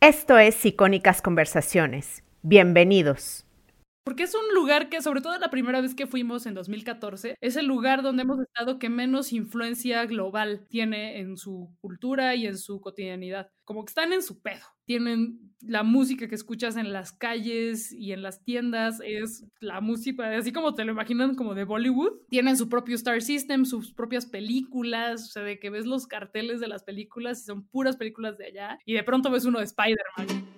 Esto es Icónicas Conversaciones. Bienvenidos. Porque es un lugar que, sobre todo la primera vez que fuimos en 2014, es el lugar donde hemos estado que menos influencia global tiene en su cultura y en su cotidianidad. Como que están en su pedo. Tienen la música que escuchas en las calles y en las tiendas, es la música, así como te lo imaginan como de Bollywood. Tienen su propio Star System, sus propias películas, o sea, de que ves los carteles de las películas y son puras películas de allá. Y de pronto ves uno de Spider-Man.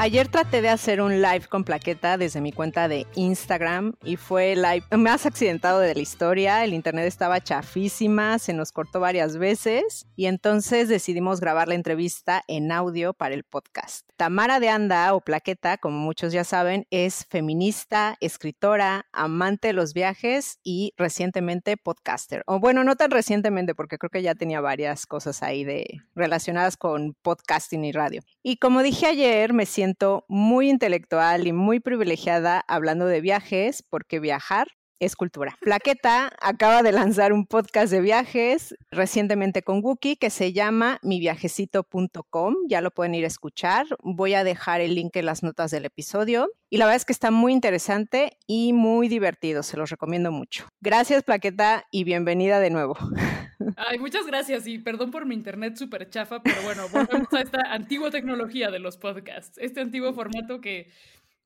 Ayer traté de hacer un live con plaqueta desde mi cuenta de Instagram y fue el live más accidentado de la historia. El internet estaba chafísima, se nos cortó varias veces y entonces decidimos grabar la entrevista en audio para el podcast. Tamara de Anda o Plaqueta, como muchos ya saben, es feminista, escritora, amante de los viajes y recientemente podcaster. O bueno, no tan recientemente porque creo que ya tenía varias cosas ahí de relacionadas con podcasting y radio. Y como dije ayer, me siento muy intelectual y muy privilegiada hablando de viajes, porque viajar es cultura. Plaqueta acaba de lanzar un podcast de viajes recientemente con Wookie que se llama miviajecito.com. Ya lo pueden ir a escuchar. Voy a dejar el link en las notas del episodio. Y la verdad es que está muy interesante y muy divertido. Se los recomiendo mucho. Gracias, Plaqueta, y bienvenida de nuevo. Ay, muchas gracias y perdón por mi internet súper chafa, pero bueno, volvemos a esta antigua tecnología de los podcasts, este antiguo formato que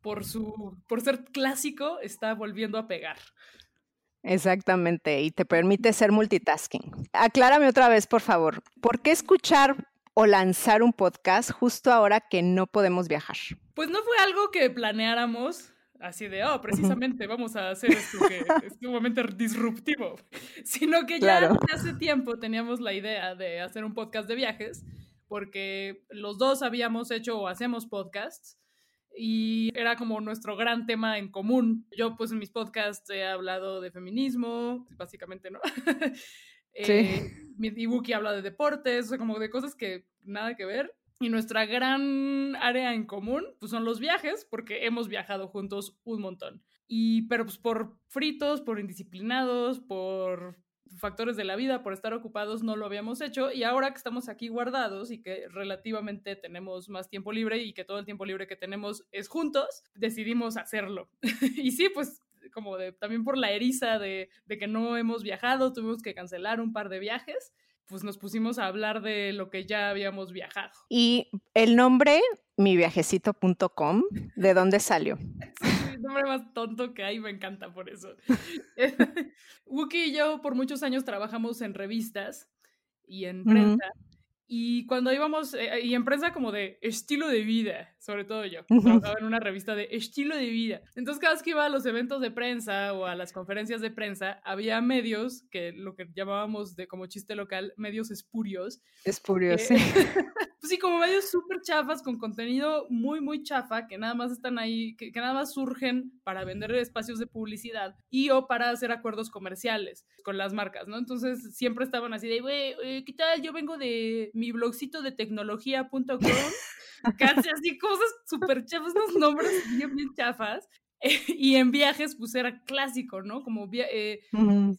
por, su, por ser clásico está volviendo a pegar. Exactamente, y te permite ser multitasking. Aclárame otra vez, por favor, ¿por qué escuchar o lanzar un podcast justo ahora que no podemos viajar? Pues no fue algo que planeáramos, así de, oh, precisamente vamos a hacer esto que es sumamente disruptivo, sino que ya hace tiempo teníamos la idea de hacer un podcast de viajes, porque los dos habíamos hecho o hacemos podcasts y era como nuestro gran tema en común. Yo pues en mis podcasts he hablado de feminismo, básicamente, ¿no? sí. Eh, mi Ibuki habla de deportes, o sea, como de cosas que nada que ver. Y nuestra gran área en común, pues son los viajes, porque hemos viajado juntos un montón. Y, pero pues por fritos, por indisciplinados, por factores de la vida, por estar ocupados, no lo habíamos hecho. Y ahora que estamos aquí guardados y que relativamente tenemos más tiempo libre y que todo el tiempo libre que tenemos es juntos, decidimos hacerlo. y sí, pues como también por la eriza de, de que no hemos viajado, tuvimos que cancelar un par de viajes pues nos pusimos a hablar de lo que ya habíamos viajado. Y el nombre, miviajecito.com, ¿de dónde salió? el nombre más tonto que hay, me encanta por eso. Wookie y yo por muchos años trabajamos en revistas y en prensa. Y cuando íbamos, eh, y en prensa como de estilo de vida, sobre todo yo, trabajaba en una revista de estilo de vida. Entonces cada vez que iba a los eventos de prensa o a las conferencias de prensa, había medios, que lo que llamábamos de como chiste local, medios espurios. Espurios, sí. pues sí, como medios súper chafas, con contenido muy, muy chafa, que nada más están ahí, que, que nada más surgen para vender espacios de publicidad y o para hacer acuerdos comerciales con las marcas, ¿no? Entonces siempre estaban así de, güey, eh, ¿qué tal? Yo vengo de mi blogcito de tecnología.com, casi así cosas súper chafas, unos nombres bien, bien chafas. y en viajes, pues era clásico, ¿no? Como, eh,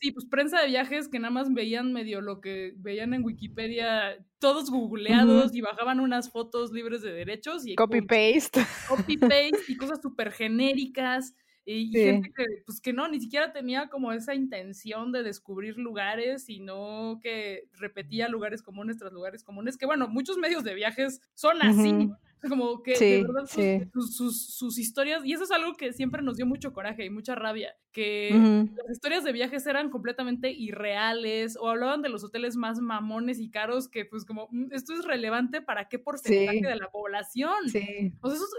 sí, pues prensa de viajes que nada más veían medio lo que veían en Wikipedia, todos googleados y bajaban unas fotos libres de derechos. y Copy-paste. Copy-paste y cosas súper genéricas. Y, gente que, pues que no, ni siquiera tenía como esa intención de descubrir lugares, sino que repetía lugares comunes tras lugares comunes, que bueno, muchos medios de viajes son así. Como que de verdad sus, sus, historias, y eso es algo que siempre nos dio mucho coraje y mucha rabia, que las historias de viajes eran completamente irreales o hablaban de los hoteles más mamones y caros que pues como, mm, esto es relevante para qué porcentaje de la población. O sea,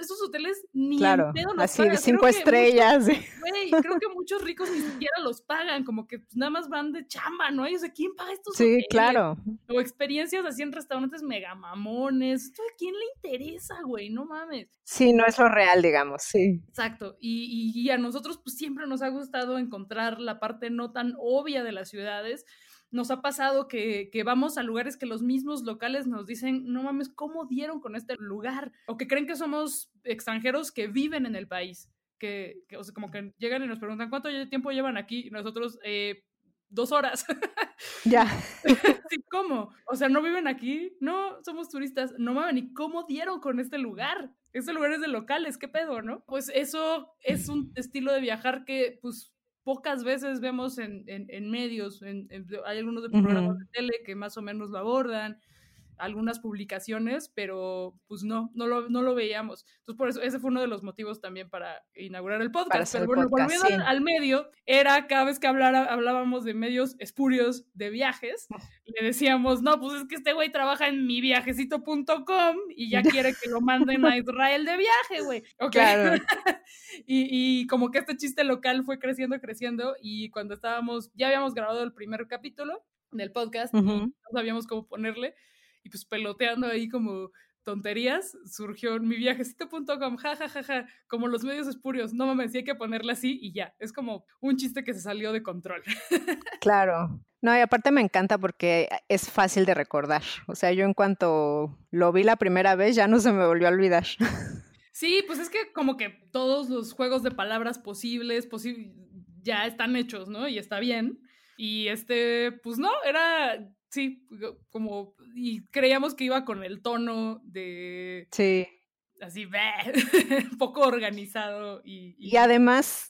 esos, hoteles ni claro, en pedo así, cinco estrellas. creo que muchos ricos ni siquiera los pagan, como que pues, nada más van de chamba, ¿no? Y o sea, ¿quién paga estos Sí, claro. O experiencias así en restaurantes mega mamones. ¿Esto a quién le interesa, güey? No mames. Sí, no es lo real, digamos, sí. Exacto. Y, y, a nosotros pues siempre nos ha gustado encontrar la parte no tan obvia de las ciudades. Nos ha pasado que, que, vamos a lugares que los mismos locales nos dicen, no mames, ¿cómo dieron con este lugar? O que creen que somos extranjeros que viven en el país. Que, que o sea, como que llegan y nos preguntan, ¿cuánto tiempo llevan aquí? Y nosotros, eh, dos horas. Ya. ¿Cómo? O sea, ¿no viven aquí? No, somos turistas. No mames, ¿y cómo dieron con este lugar? Este lugar es de locales, ¿qué pedo, no? Pues eso es un estilo de viajar que, pues, pocas veces vemos en, en, medios. En, hay algunos de programas de tele que más o menos lo abordan algunas publicaciones, pero pues no, no lo, no lo veíamos. Entonces, por eso, ese fue uno de los motivos también para inaugurar el podcast. Pero bueno, volviendo al, medio, era cada vez que hablara, hablábamos de medios espurios de viajes, le decíamos, no, pues es que este güey trabaja en miviajecito.com y ya quiere que lo manden a Israel de viaje, güey. Claro. y, y como que este chiste local fue creciendo, creciendo, y cuando estábamos, ya habíamos grabado el primer capítulo del podcast, no sabíamos cómo ponerle, y pues peloteando ahí como tonterías, surgió mi viajecito.com, ja, ja, como los medios espurios, no mames, sí hay que ponerle así y ya, es como un chiste que se salió de control. Claro. No, y aparte me encanta porque es fácil de recordar. O sea, yo en cuanto lo vi la primera vez ya no se me volvió a olvidar. Sí, pues es que como que todos los juegos de palabras posibles ya están hechos, ¿no? Y está bien. Y este, pues no, era sí, como, y creíamos que iba con el tono de... Sí. Así, poco organizado y, y... además,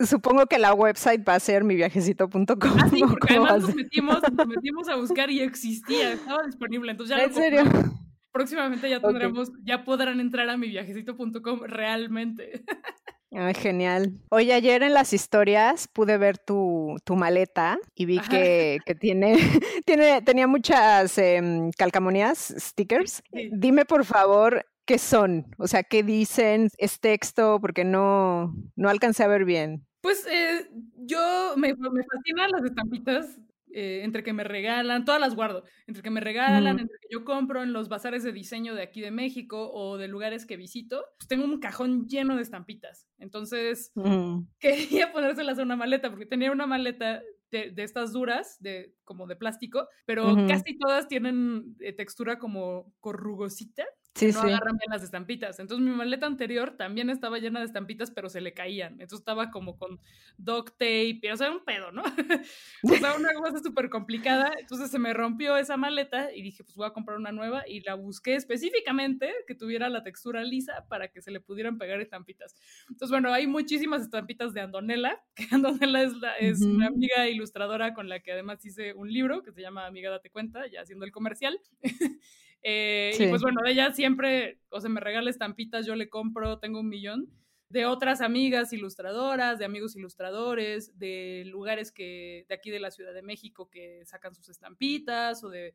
supongo que la website va a ser miviajecito.com. Ah, sí, porque además nos metimos, nos metimos a buscar y existía, estaba disponible. Entonces ya ¿En serio? Próximamente ya tendremos, ya podrán entrar a miviajecito.com realmente. genial. Hoy ayer en las historias pude ver tu, tu maleta y vi que, que, tiene, tiene, tenía muchas eh, calcamonías, stickers. Dime por favor qué son, o sea, qué dicen, es texto, porque no, no alcancé a ver bien. Pues eh, yo me, me fascinan las estampitas eh, entre que me regalan, todas las guardo, entre que me regalan, entre que yo compro en los bazares de diseño de aquí de México o de lugares que visito, pues tengo un cajón lleno de estampitas. Entonces, quería ponérselas a una maleta porque tenía una maleta de, estas duras, de, como de plástico, pero casi todas tienen eh, textura como corrugosita sí, no agarran bien las estampitas. Entonces mi maleta anterior también estaba llena de estampitas, pero se le caían. Entonces estaba como con duct tape, o sea, un pedo, ¿no? o sea, una cosa súper complicada. Entonces se me rompió esa maleta y dije, pues voy a comprar una nueva y la busqué específicamente que tuviera la textura lisa para que se le pudieran pegar estampitas. Entonces, bueno, hay muchísimas estampitas de Andonela, que Andonela es, la, es una amiga ilustradora con la que además hice un libro que se llama Amiga Date Cuenta, ya haciendo el comercial. Eh, y pues bueno, ella siempre, o sea, me regala estampitas, yo le compro, tengo un millón de otras amigas ilustradoras, de amigos ilustradores, de lugares que de aquí de la Ciudad de México que sacan sus estampitas o de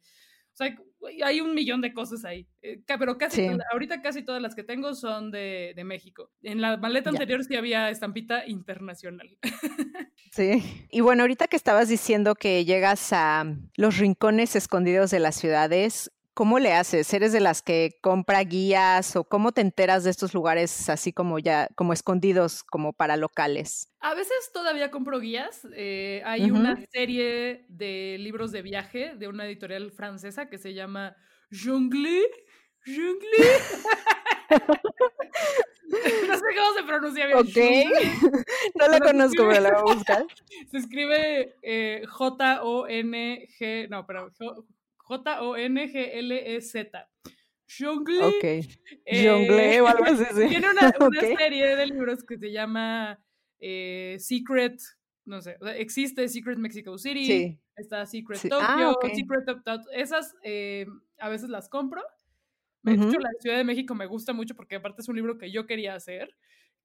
o sea, hay un millón de cosas ahí. Eh, pero casi, ahorita casi todas las que tengo son de, de México. En la maleta anterior sí había estampita internacional. Sí. Y bueno, ahorita que estabas diciendo que llegas a los rincones escondidos de las ciudades, ¿Cómo le haces? ¿Eres de las que compra guías o cómo te enteras de estos lugares así como ya, como escondidos, como para locales? A veces todavía compro guías. Eh, hay una serie de libros de viaje de una editorial francesa que se llama Jungle. Jungle. no sé cómo se pronuncia bien. Ok. no la conozco, pero la voy a buscar. Se escribe eh, J-O-N-G. No, pero J-O-N-G-L-E-Z. Jongle. Ok. Eh, o algo así. Tiene una, serie de libros que se llama eh, Secret, no sé, existe Secret Mexico City, sí. está Secret Tokyo, ah, Secret Esas eh, a veces las compro, De hecho, la Ciudad de México me gusta mucho porque aparte es un libro que yo quería hacer,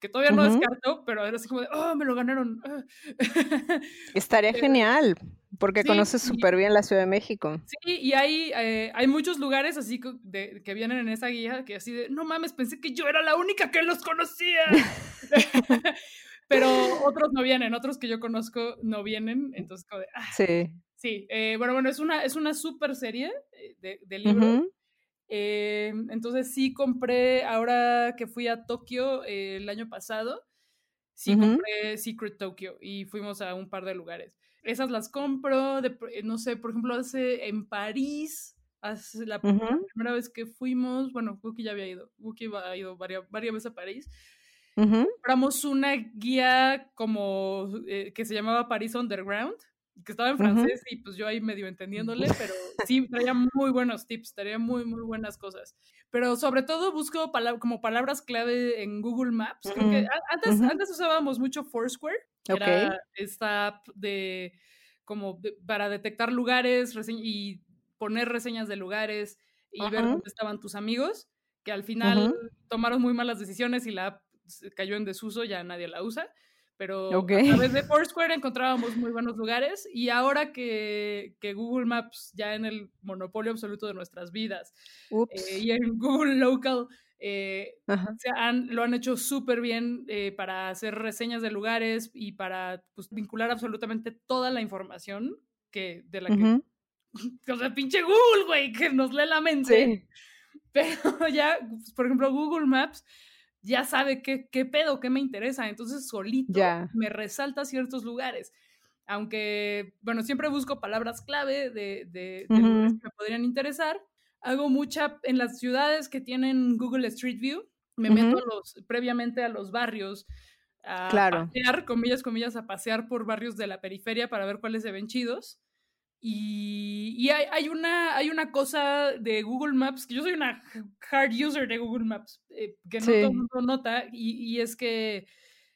que todavía no descarto, pero era así como de, oh, me lo ganaron. Ah". Estaría genial, porque conoces súper bien la Ciudad de México. Sí, y hay, eh, hay muchos lugares así que, que vienen en esa guía que así de, no mames, pensé que yo era la única que los conocía. pero otros no vienen, otros que yo conozco no vienen, entonces como de, ah". Sí. Sí, eh, bueno, bueno, es una, es una super serie eh, de, de libros. Eh, entonces sí compré, ahora que fui a Tokio el año pasado, sí compré Secret Tokyo y fuimos a un par de lugares. Esas las compro, de, no sé, por ejemplo, hace en París, hace la primera vez que fuimos, bueno, Wookie ya había ido, Wookie ha ido varias, varias veces a París. Compramos una guía como que se llamaba París Underground que estaba en francés y pues yo ahí medio entendiéndole, pero sí, traía muy buenos tips, traía muy, muy buenas cosas. Pero sobre todo busco como palabras clave en Google Maps. Creo que antes, antes usábamos mucho Foursquare, que era esta app de como para detectar lugares y poner reseñas de lugares y ver dónde estaban tus amigos, que al final tomaron muy malas decisiones y la app cayó en desuso, ya nadie la usa pero a través de Foursquare encontrábamos muy buenos lugares y ahora que, que, Google Maps ya en el monopolio absoluto de nuestras vidas eh, y en Google Local eh, han, lo han hecho súper bien eh, para hacer reseñas de lugares y para pues, vincular absolutamente toda la información que, de la que... O sea, pinche Google, güey, que nos lee la mente. Pero ya, pues, por ejemplo, Google Maps ya sabe qué, qué pedo, qué me interesa, entonces solito me resalta ciertos lugares. Aunque, bueno, siempre busco palabras clave de, de, lugares que me podrían interesar. Hago mucha en las ciudades que tienen Google Street View. Me meto los, previamente a los barrios a pasear, comillas, comillas, a pasear por barrios de la periferia para ver cuáles se ven chidos. Y, hay, una, hay una cosa de Google Maps, que yo soy una hard user de Google Maps, eh, que no todo el mundo nota, y, es que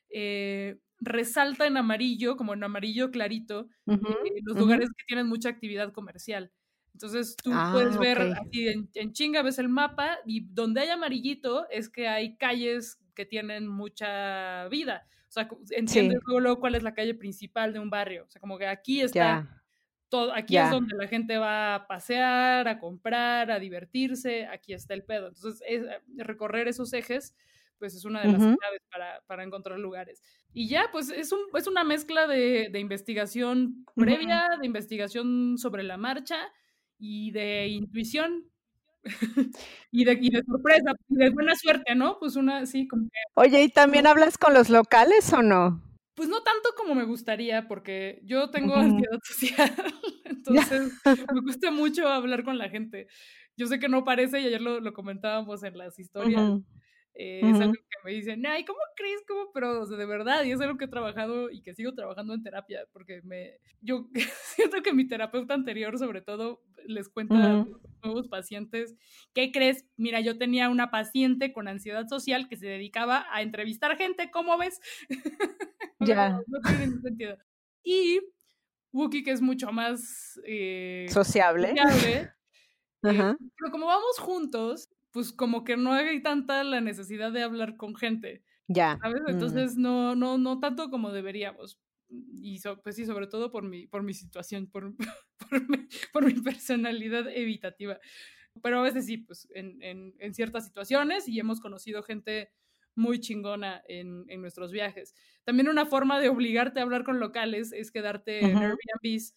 eh, resalta en amarillo, como en amarillo clarito, eh, los lugares que tienen mucha actividad comercial. Entonces tú puedes ah, ver así en, chinga, ves el mapa, y donde hay amarillito es que hay calles que tienen mucha vida. O sea, entiendes luego, cuál es la calle principal de un barrio. O sea, como que aquí está aquí es donde la gente va a pasear, a comprar, a divertirse, aquí está el pedo. Entonces, eh, recorrer esos ejes, pues es una de las claves para, encontrar lugares. Y ya, pues es, un, es una mezcla de, investigación previa, de investigación sobre la marcha y de intuición. y, de, y de sorpresa, y de buena suerte, ¿no? Pues una, sí, como que... Oye, ¿y también hablas con los locales o no? Pues no tanto como me gustaría, porque yo tengo ansiedad social, entonces me gusta mucho hablar con la gente. Yo sé que no parece, y ayer lo, comentábamos en las historias, eh, es algo que me dicen, ay, ¿cómo crees? ¿Cómo? Pero de verdad, y es algo que he trabajado y que sigo trabajando en terapia, porque me, yo siento que mi terapeuta anterior, sobre todo, les cuenta a los nuevos pacientes, ¿qué crees? Mira, yo tenía una paciente con ansiedad social que se dedicaba a entrevistar gente, ¿cómo ves? ya. no, tiene ningún sentido. Y Wookie, que es mucho más eh, sociable. sociable eh, pero como vamos juntos, pues como que no hay tanta la necesidad de hablar con gente. Ya. ¿Sabes? Mm. Entonces no, no, no tanto como deberíamos. Y pues sí, sobre todo por mi, por mi situación, por, por, mi, personalidad evitativa. Pero a veces sí, pues en, en, en, ciertas situaciones y hemos conocido gente muy chingona en, en, nuestros viajes. También una forma de obligarte a hablar con locales es quedarte en Airbnbs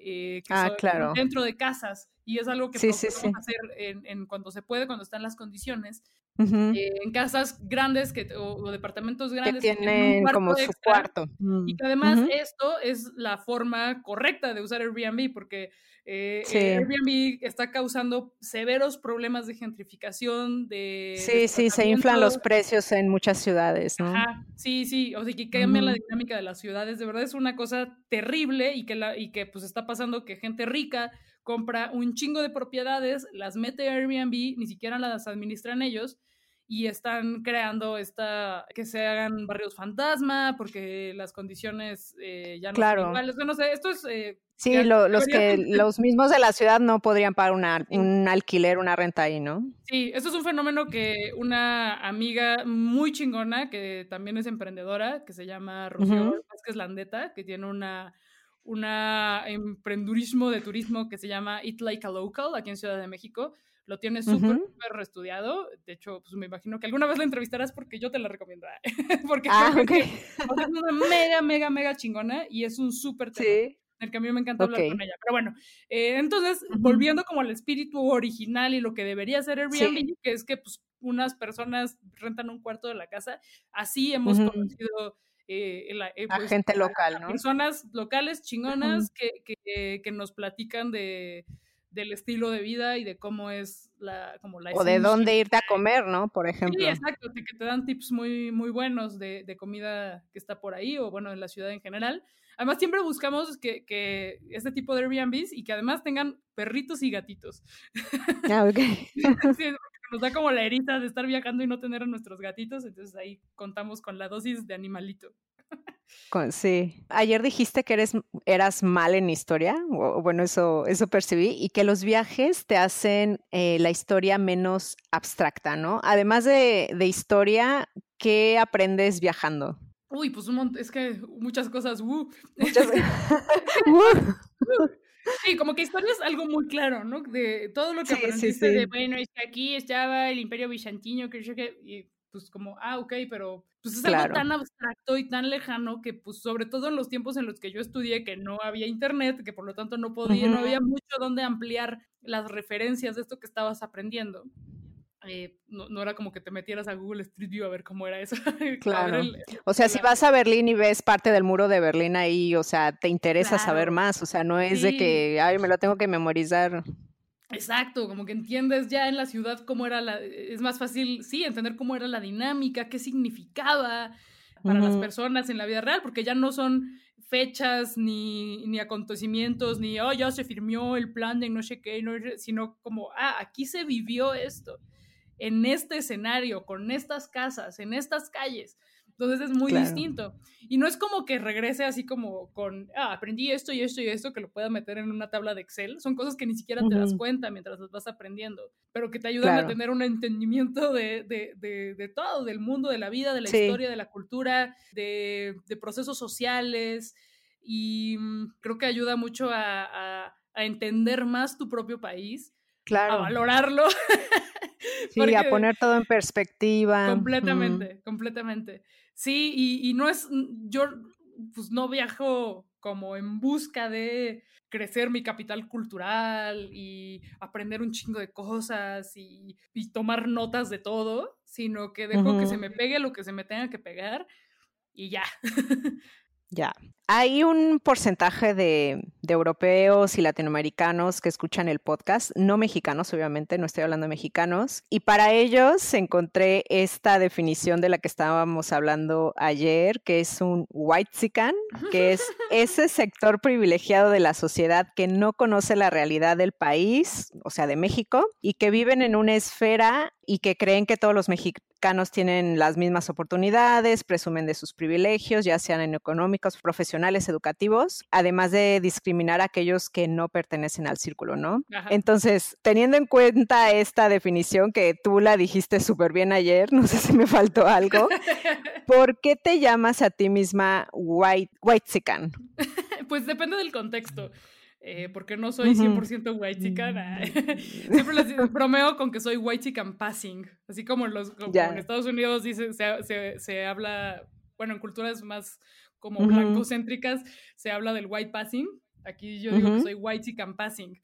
eh, que ah, claro. dentro de casas y es algo que podemos hacer en, en, cuando se puede, cuando están las condiciones. Eh, en casas grandes que, o, departamentos grandes que tienen, como su cuarto. Y que además esto es la forma correcta de usar Airbnb porque eh, Airbnb está causando severos problemas de gentrificación, de... Sí, sí, se inflan los precios en muchas ciudades, ¿no? sí, sí, o sea, que cambia la dinámica de las ciudades, de verdad es una cosa terrible y que, la, y que pues está pasando que gente rica compra un chingo de propiedades, las mete a Airbnb, ni siquiera las administran ellos, y están creando esta, que se hagan barrios fantasma porque las condiciones eh, ya no claro. son iguales. No sé, esto es... Eh, sí, los que los mismos de la ciudad no podrían pagar una, un alquiler, una renta ahí, ¿no? Sí, esto es un fenómeno que una amiga muy chingona, que también es emprendedora, que se llama Rocío Vázquez Landeta, que tiene una una emprendurismo de turismo que se llama Eat Like a Local aquí en Ciudad de México, lo tienes súper, súper estudiado. De hecho, pues me imagino que alguna vez la entrevistarás porque yo te la recomiendo. porque ah, okay. es una mega, mega, mega chingona y es un súper tema. Sí. El que a mí me encanta hablar con ella. Pero bueno, eh, entonces, volviendo como al espíritu original y lo que debería ser Airbnb, que es que pues unas personas rentan un cuarto de la casa, así hemos conocido eh, eh, a pues, gente local, ¿no? Personas locales chingonas que, que, que, nos platican de, del estilo de vida y de cómo es la, como la O de dónde irte a comer, ¿no? Por ejemplo. Sí, exacto, que te dan tips muy, muy buenos de, de, comida que está por ahí o bueno, en la ciudad en general. Además, siempre buscamos que, que este tipo de Airbnbs y que además tengan perritos y gatitos. Ah, ok. sí, nos da como la herida de estar viajando y no tener a nuestros gatitos, entonces ahí contamos con la dosis de animalito. Sí. Ayer dijiste que eres, eras mal en historia, o, bueno, eso, eso percibí, y que los viajes te hacen eh, la historia menos abstracta, ¿no? Además de, de historia, ¿qué aprendes viajando? Uy, pues un montón, es que muchas cosas, uh. Muchas... Sí, como que historia es algo muy claro, ¿no? De todo lo que aprendiste de, bueno, es que aquí estaba el imperio bizantino, que yo que, y pues como, ah, ok, pero pues es algo tan abstracto y tan lejano que pues sobre todo en los tiempos en los que yo estudié que no había internet, que por lo tanto no podía, no había mucho donde ampliar las referencias de esto que estabas aprendiendo. Eh, no, era como que te metieras a Google Street View a ver cómo era eso. Claro. o sea, si vas a Berlín y ves parte del muro de Berlín ahí, o sea, te interesa saber más, o sea, no es de que, ay, me lo tengo que memorizar. Exacto, como que entiendes ya en la ciudad cómo era la, es más fácil, sí, entender cómo era la dinámica, qué significaba para las personas en la vida real, porque ya no son fechas ni, ni acontecimientos, ni, oh, ya se firmó el plan de no sé qué, no, sino como, ah, aquí se vivió esto, en este escenario, con estas casas, en estas calles. Entonces es muy distinto. Y no es como que regrese así como con, ah, aprendí esto y esto y esto, que lo pueda meter en una tabla de Excel. Son cosas que ni siquiera te das cuenta mientras las vas aprendiendo, pero que te ayudan a tener un entendimiento de, de, de, todo, del mundo, de la vida, de la historia, de la cultura, de, procesos sociales. Y mm, creo que ayuda mucho a, a, entender más tu propio país, claro. a valorarlo. Sí, a poner todo en perspectiva. Completamente, completamente. Sí, y, no es, yo pues no viajo como en busca de crecer mi capital cultural y aprender un chingo de cosas y, tomar notas de todo, sino que dejo que se me pegue lo que se me tenga que pegar y ya. Ya. Hay un porcentaje de, europeos y latinoamericanos que escuchan el podcast, no mexicanos, obviamente, no estoy hablando de mexicanos, y para ellos encontré esta definición de la que estábamos hablando ayer, que es un white sican, que es ese sector privilegiado de la sociedad que no conoce la realidad del país, o sea, de México, y que viven en una esfera y que creen que todos los mexicanos tienen las mismas oportunidades, presumen de sus privilegios, ya sean en económicos, profesionales, educativos, además de discriminar a aquellos que no pertenecen al círculo, ¿no? Entonces, teniendo en cuenta esta definición que tú la dijiste súper bien ayer, no sé si me faltó algo, ¿por qué te llamas a ti misma white, white sican? pues depende del contexto. Eh, porque no soy 100% white chican. Mm. Siempre les bromeo con que soy white chican passing, así como, los, en Estados Unidos dice, se, se, habla, bueno, en culturas más como blancocéntricas se habla del white passing, aquí yo digo que soy white chican passing.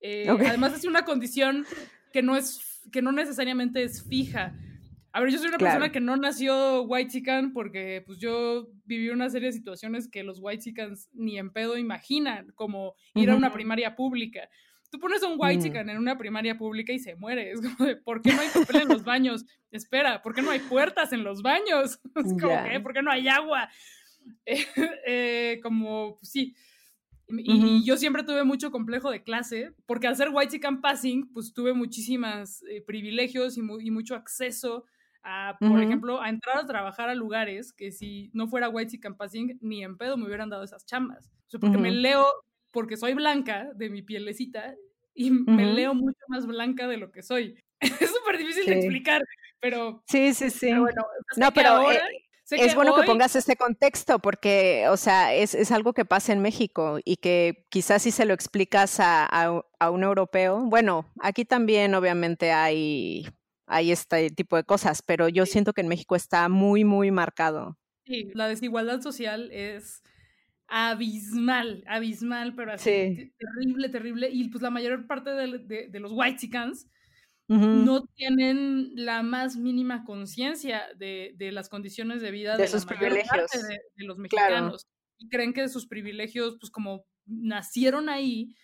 Eh, además es una condición que no, es, que no necesariamente es fija, a ver, yo soy una persona que no nació white chican porque pues yo viví una serie de situaciones que los white chicans ni en pedo imaginan, como ir a una primaria pública. Tú pones a un white mm. chican en una primaria pública y se muere. Es como de, ¿por qué no hay papel en los baños? Espera, ¿por qué no hay puertas en los baños? Es como, ¿qué? ¿Por qué no hay agua? Eh, como, pues, sí. Y, yo siempre tuve mucho complejo de clase, porque al ser white chican passing, pues tuve muchísimos eh, privilegios y, y mucho acceso a, por ejemplo, a entrar a trabajar a lugares que si no fuera White Sea Campasing, ni en pedo me hubieran dado esas chambas. O sea, porque me leo, porque soy blanca de mi pielecita y me leo mucho más blanca de lo que soy. es súper difícil de explicar, pero... Sí, sí, sí. bueno, no, pero... Eh, es bueno que pongas este contexto porque, o sea, es, algo que pasa en México y que quizás si se lo explicas a, a, un europeo, bueno, aquí también obviamente hay, hay este tipo de cosas, pero yo siento que en México está muy, muy marcado. Sí, la desigualdad social es abismal, abismal, pero así terrible, terrible. Y pues la mayor parte de, de, los white chickens no tienen la más mínima conciencia de, de, las condiciones de vida de, sus privilegios de, los mexicanos. Y creen que sus privilegios, pues como nacieron ahí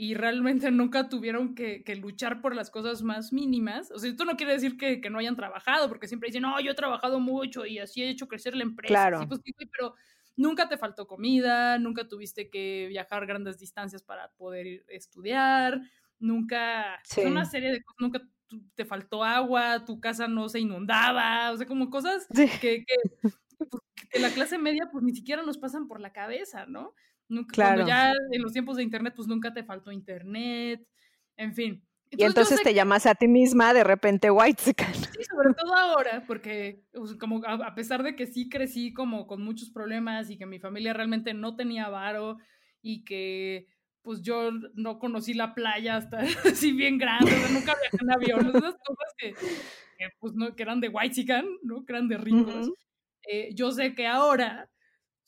y realmente nunca tuvieron que, que, luchar por las cosas más mínimas. O sea, esto no quiere decir que, que, no hayan trabajado, porque siempre dicen, no, yo he trabajado mucho y así he hecho crecer la empresa. Claro. Pues, pero nunca te faltó comida, nunca tuviste que viajar grandes distancias para poder estudiar, nunca, una serie de cosas, nunca te faltó agua, tu casa no se inundaba, o sea, como cosas que, pues, que, la clase media pues ni siquiera nos pasan por la cabeza, ¿no? Nunca, Cuando ya en los tiempos de internet pues nunca te faltó internet, en fin. y entonces te llamas a ti misma de repente white Sí, sobre todo ahora, porque pues, como a, pesar de que sí crecí como con muchos problemas y que mi familia realmente no tenía varo y que pues yo no conocí la playa hasta así bien grande, nunca viajé en avión, esas cosas que, pues no, que eran de white ¿no? Que eran de ricos. Eh, yo sé que ahora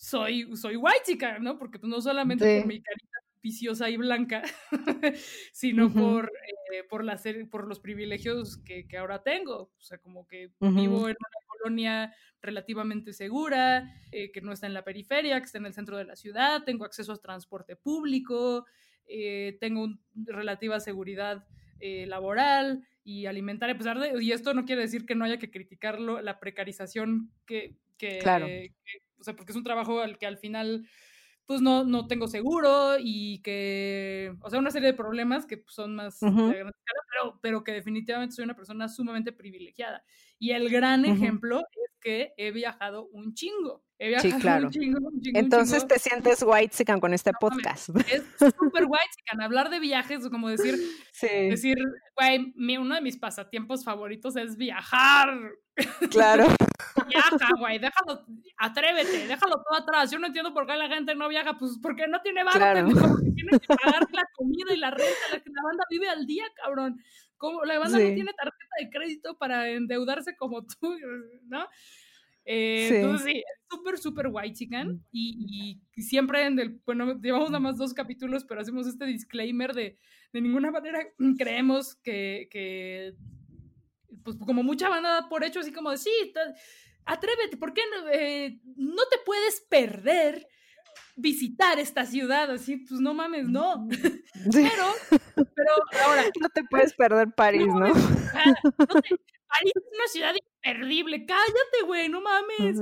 soy, soy white chican, ¿no? Porque pues no solamente por mi carita viciosa y blanca, sino por, eh, por, la por los privilegios que, que, ahora tengo. O sea, como que vivo en una colonia relativamente segura, eh, que no está en la periferia, que está en el centro de la ciudad, tengo acceso a transporte público, eh, tengo relativa seguridad eh, laboral y alimentaria, a pesar de, y esto no quiere decir que no haya que criticarlo, la precarización que, que, claro. O sea, porque es un trabajo al que al final pues no, no tengo seguro y que, o sea, una serie de problemas que pues, son más pero, pero que definitivamente soy una persona sumamente privilegiada. Y el gran ejemplo es que he viajado un chingo. He viajado sí, claro. un chingo, un chingo Entonces te sientes white sican con este podcast. Es súper white sican. Hablar de viajes, como decir, sí. decir, güey, uno de mis pasatiempos favoritos es viajar. Claro. Viaja, güey, déjalo, atrévete, déjalo todo atrás. Yo no entiendo por qué la gente no viaja, pues porque no tiene barco, claro. porque tiene que pagar la comida y la renta, la que la banda vive al día, cabrón. Como la banda no tiene tarjeta de crédito para endeudarse como tú, ¿no? Eh, Entonces sí, súper, súper white chicken y, y, siempre en el, bueno, llevamos nada más dos capítulos, pero hacemos este disclaimer de de ninguna manera creemos que, que pues como mucha banda por hecho, así como de, sí, atrévete, ¿por qué no, eh, no te puedes perder visitar esta ciudad, así, pues no mames, no. Pero, pero ahora. No te puedes perder París, ¿no? ¿no? París es una ciudad imperdible, cállate, güey, no mames.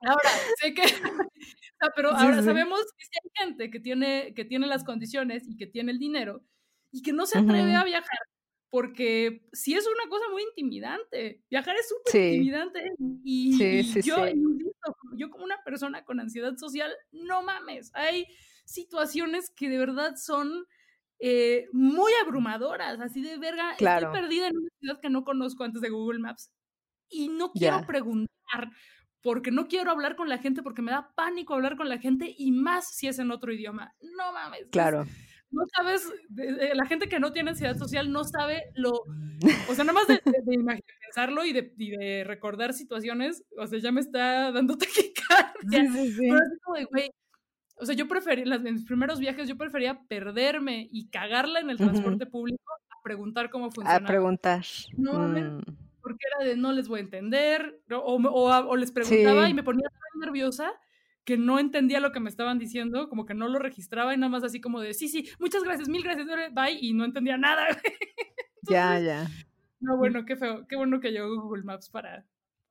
Ahora, sé que. pero ahora sabemos que si hay gente que tiene, que tiene las condiciones y que tiene el dinero y que no se atreve a viajar porque sí es una cosa muy intimidante. Viajar es súper intimidante. Y, yo, yo como una persona con ansiedad social, no mames, hay situaciones que de verdad son eh, muy abrumadoras, así de verga. Estoy perdida en una ciudad que no conozco antes de Google Maps y no quiero preguntar porque no quiero hablar con la gente porque me da pánico hablar con la gente y más si es en otro idioma. No mames. Claro no sabes, la gente que no tiene ansiedad social no sabe lo, o sea, nada más de, pensarlo y de, recordar situaciones, o sea, ya me está dando taquicardia. Sí, sí, güey, o sea, yo prefería, en mis primeros viajes, yo prefería perderme y cagarla en el transporte público a preguntar cómo funcionaba. A preguntar. No, mm. porque era de no les voy a entender, o, o, les preguntaba y me ponía tan nerviosa que no entendía lo que me estaban diciendo, como que no lo registraba y nada más así como de, sí, sí, muchas gracias, mil gracias, bye, y no entendía nada. ya, ya. No, bueno, qué feo, qué bueno que llegó Google Maps para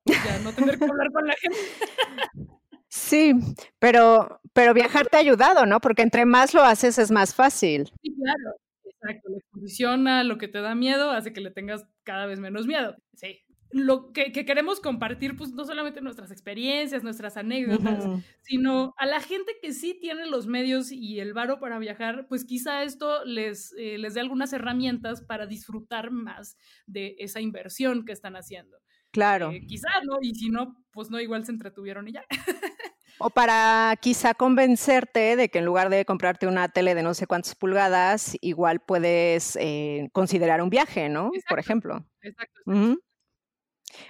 ya no tener que hablar con la gente. Sí, pero, pero viajar te ha ayudado, ¿no? Porque entre más lo haces es más fácil. Sí, claro, exacto. La exposición a lo que te da miedo hace que le tengas cada vez menos miedo. Sí, lo que, queremos compartir, pues no solamente nuestras experiencias, nuestras anécdotas, sino a la gente que sí tiene los medios y el varo para viajar, pues quizá esto les, eh, les dé algunas herramientas para disfrutar más de esa inversión que están haciendo. Claro. Eh, quizá, ¿no? Y si no, pues no, igual se entretuvieron y ya. O para quizá convencerte de que en lugar de comprarte una tele de no sé cuántas pulgadas, igual puedes eh, considerar un viaje, ¿no? Por ejemplo. Exacto.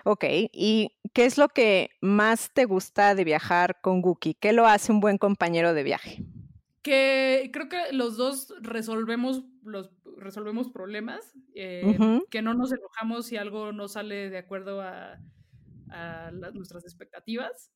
Ok, ¿y qué es lo que más te gusta de viajar con Guki? ¿Qué lo hace un buen compañero de viaje? Que creo que los dos resolvemos los resolvemos problemas, eh, que no nos enojamos si algo no sale de acuerdo a, nuestras expectativas.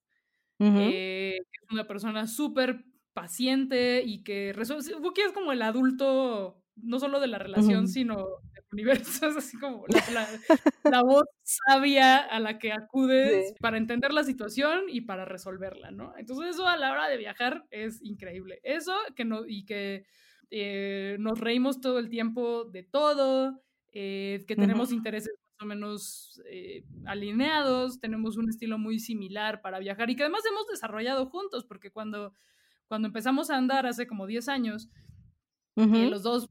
Eh, es una persona súper paciente y que resuelve. Buki es como el adulto, no solo de la relación, sino del universo. Es así como la, voz sabia a la que acudes para entender la situación y para resolverla, ¿no? Entonces, eso a la hora de viajar es increíble. Eso que no, y que eh, nos reímos todo el tiempo de todo, eh, que tenemos intereses o menos eh, alineados, tenemos un estilo muy similar para viajar y que además hemos desarrollado juntos, porque cuando, cuando empezamos a andar hace como 10 años, uh los dos,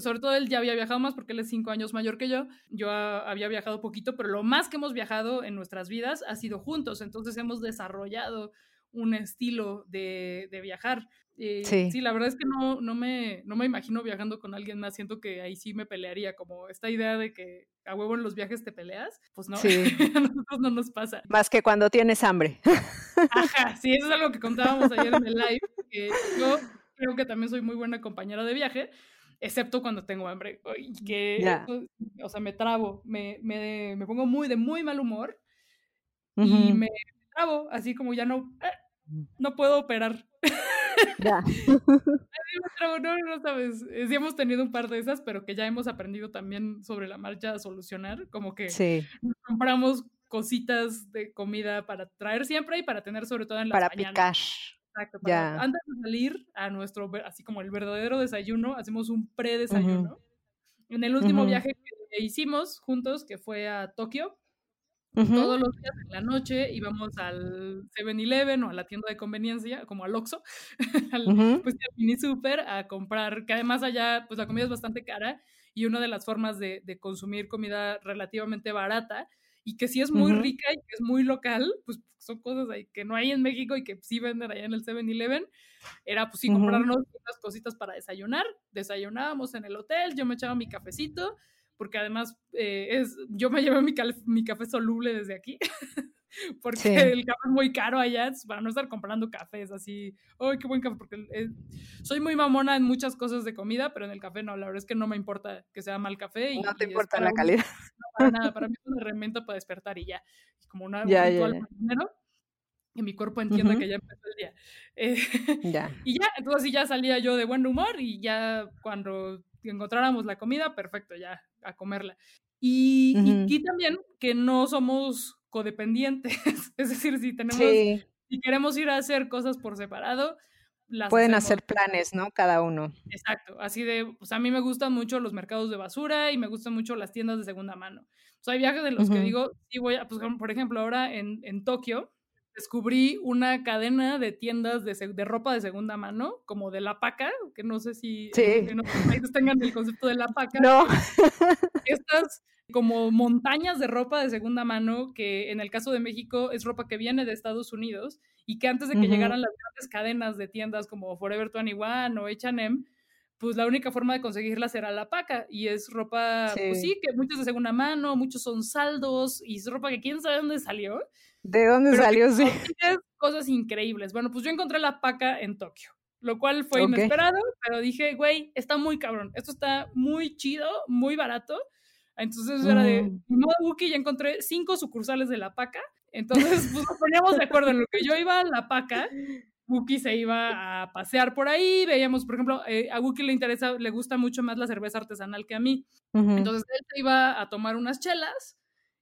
sobre todo él ya había viajado más porque él es 5 años mayor que yo, yo había viajado poquito, pero lo más que hemos viajado en nuestras vidas ha sido juntos, entonces hemos desarrollado un estilo de, de viajar. Eh, sí. la verdad es que no, no, me, no me imagino viajando con alguien más. Siento que ahí sí me pelearía, como esta idea de que a huevo en los viajes te peleas. Pues no, a nosotros no nos pasa. Más que cuando tienes hambre. Ajá, sí, eso es algo que contábamos ayer en el live. Que yo creo que también soy muy buena compañera de viaje, excepto cuando tengo hambre. Que, o sea, me trabo, me, me, me, pongo muy de muy mal humor y me, trabo, así como ya no, eh, no puedo operar. Ya. no, no sabes. Eh, sí hemos tenido un par de esas, pero que ya hemos aprendido también sobre la marcha a solucionar. Como que compramos cositas de comida para traer siempre y para tener sobre todo en las Para picar. Exacto. Antes de salir a nuestro, así como el verdadero desayuno, hacemos un pre-desayuno. En el último viaje que hicimos juntos, que fue a Tokio, todos los días en la noche íbamos al 7-Eleven o a la tienda de conveniencia, como al Oxxo, al, pues al mini super a comprar, que además allá pues la comida es bastante cara y una de las formas de, de consumir comida relativamente barata y que sí es muy rica y que es muy local, pues son cosas ahí que no hay en México y que sí venden allá en el 7-Eleven, era pues sí comprarnos unas cositas para desayunar, desayunábamos en el hotel, yo me echaba mi cafecito, porque además eh, es, yo me llevé mi, mi café soluble desde aquí, porque el café es muy caro allá, para no estar comprando cafés así, ¡ay, qué buen café! Porque eh, soy muy mamona en muchas cosas de comida, pero en el café no, la verdad es que no me importa que sea mal café. Y, no te importa la calidad. No, para nada, para mí es un herramienta para despertar y ya, como una, ya, un ritual y mi cuerpo entiende que ya empezó el día. Eh, ya. Y ya, entonces ya salía yo de buen humor y ya cuando encontráramos la comida, perfecto, ya a comerla. Y, y, también que no somos codependientes, es decir, si tenemos, si queremos ir a hacer cosas por separado, las pueden hacer planes, ¿no? Cada uno. Exacto, así de, pues a mí me gustan mucho los mercados de basura y me gustan mucho las tiendas de segunda mano. O sea, hay viajes en los que digo, sí voy a, pues por ejemplo, ahora en, en Tokio, descubrí una cadena de tiendas de, de, ropa de segunda mano, como de la paca, que no sé si en otros países tengan el concepto de la paca. No. Estas como montañas de ropa de segunda mano, que en el caso de México es ropa que viene de Estados Unidos y que antes de que llegaran las grandes cadenas de tiendas como Forever 21 o H&M, pues la única forma de conseguirlas era la paca y es ropa, pues sí, que muchos de segunda mano, muchos son saldos y es ropa que quién sabe dónde salió. ¿De dónde salió? Sí. Cosas increíbles. Bueno, pues yo encontré la paca en Tokio, lo cual fue inesperado, pero dije, güey, está muy cabrón, esto está muy chido, muy barato. Entonces era de, no, mm. ya encontré cinco sucursales de la paca. Entonces, pues nos poníamos de acuerdo en lo que yo iba a la paca Wookie se iba a pasear por ahí, veíamos, por ejemplo, eh, a Wookie le interesa, le gusta mucho más la cerveza artesanal que a mí. Entonces él se iba a tomar unas chelas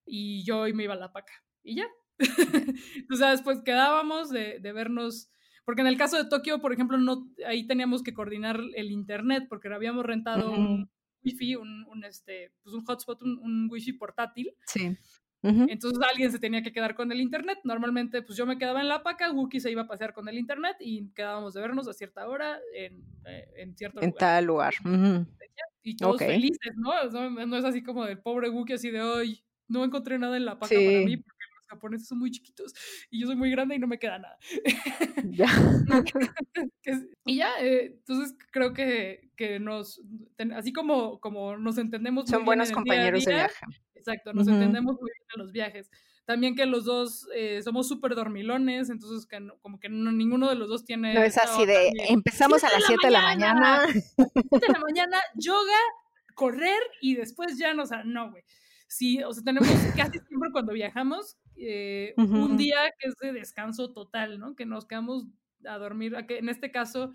y yo me iba a la paca. Y ya. Entonces después quedábamos de, vernos, porque en el caso de Tokio, por ejemplo, no, ahí teníamos que coordinar el internet porque habíamos rentado un wifi, un, un, este, pues un hotspot, un, un wifi portátil. Sí Entonces alguien se tenía que quedar con el internet. Normalmente, pues yo me quedaba en la paca, Wookie se iba a pasear con el internet y quedábamos de vernos a cierta hora en, eh, en cierto en tal lugar. Y todos felices, ¿no? ¿no? es así como del pobre Wookie así de hoy, no encontré nada en la paca para mí japoneses son muy chiquitos y yo soy muy grande y no me queda nada. Ya. y ya, eh, entonces creo que, que nos, así como, como nos entendemos. Son buenos compañeros de viaje. Exacto, nos entendemos muy bien en los viajes. También que los dos eh, somos súper dormilones, entonces que como que ninguno de los dos tiene... No es así de, empezamos a las 7 de la mañana. 7 de la mañana, yoga, correr y después ya no, o sea, no, güey. Sí, o sea, tenemos casi siempre cuando viajamos eh, un día que es de descanso total, ¿no? Que nos quedamos a dormir, que en este caso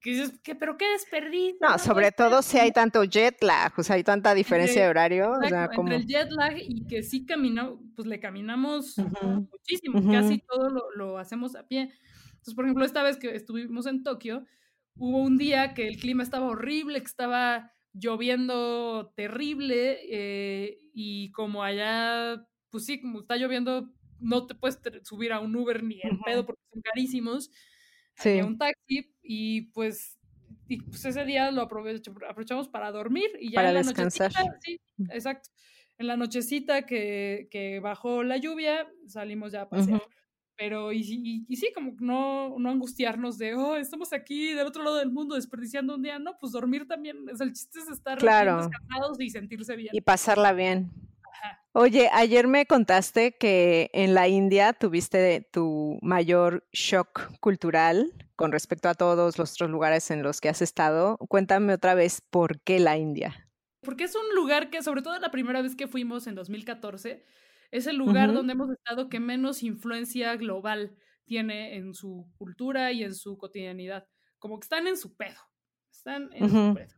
que dices, que, pero qué desperdicio. No, sobre todo si hay tanto jet lag, o sea, hay tanta diferencia de horario. o sea, como... Entre el jet lag y que sí caminamos, pues le caminamos muchísimo, casi todo lo, lo, hacemos a pie. Entonces, por ejemplo, esta vez que estuvimos en Tokio, hubo un día que el clima estaba horrible, que estaba lloviendo terrible eh, y como allá, pues sí, como está lloviendo, no te puedes subir a un Uber ni en pedo porque son carísimos sí. un taxi y pues, y pues ese día lo aprovechamos para dormir y ya para en la descansar. Sí, exacto. En la nochecita que, que bajó la lluvia, salimos ya a pasear. Pero, y, y, sí, como no, no angustiarnos de, oh, estamos aquí del otro lado del mundo desperdiciando un día. No, pues dormir también, el chiste es estar claro. descansados y sentirse bien. Y pasarla bien. Oye, ayer me contaste que en la India tuviste tu mayor shock cultural con respecto a todos los otros lugares en los que has estado. Cuéntame otra vez por qué la India. Porque es un lugar que, sobre todo la primera vez que fuimos en 2014, es el lugar donde hemos estado que menos influencia global tiene en su cultura y en su cotidianidad. Como que están en su pedo. Están en su pedo.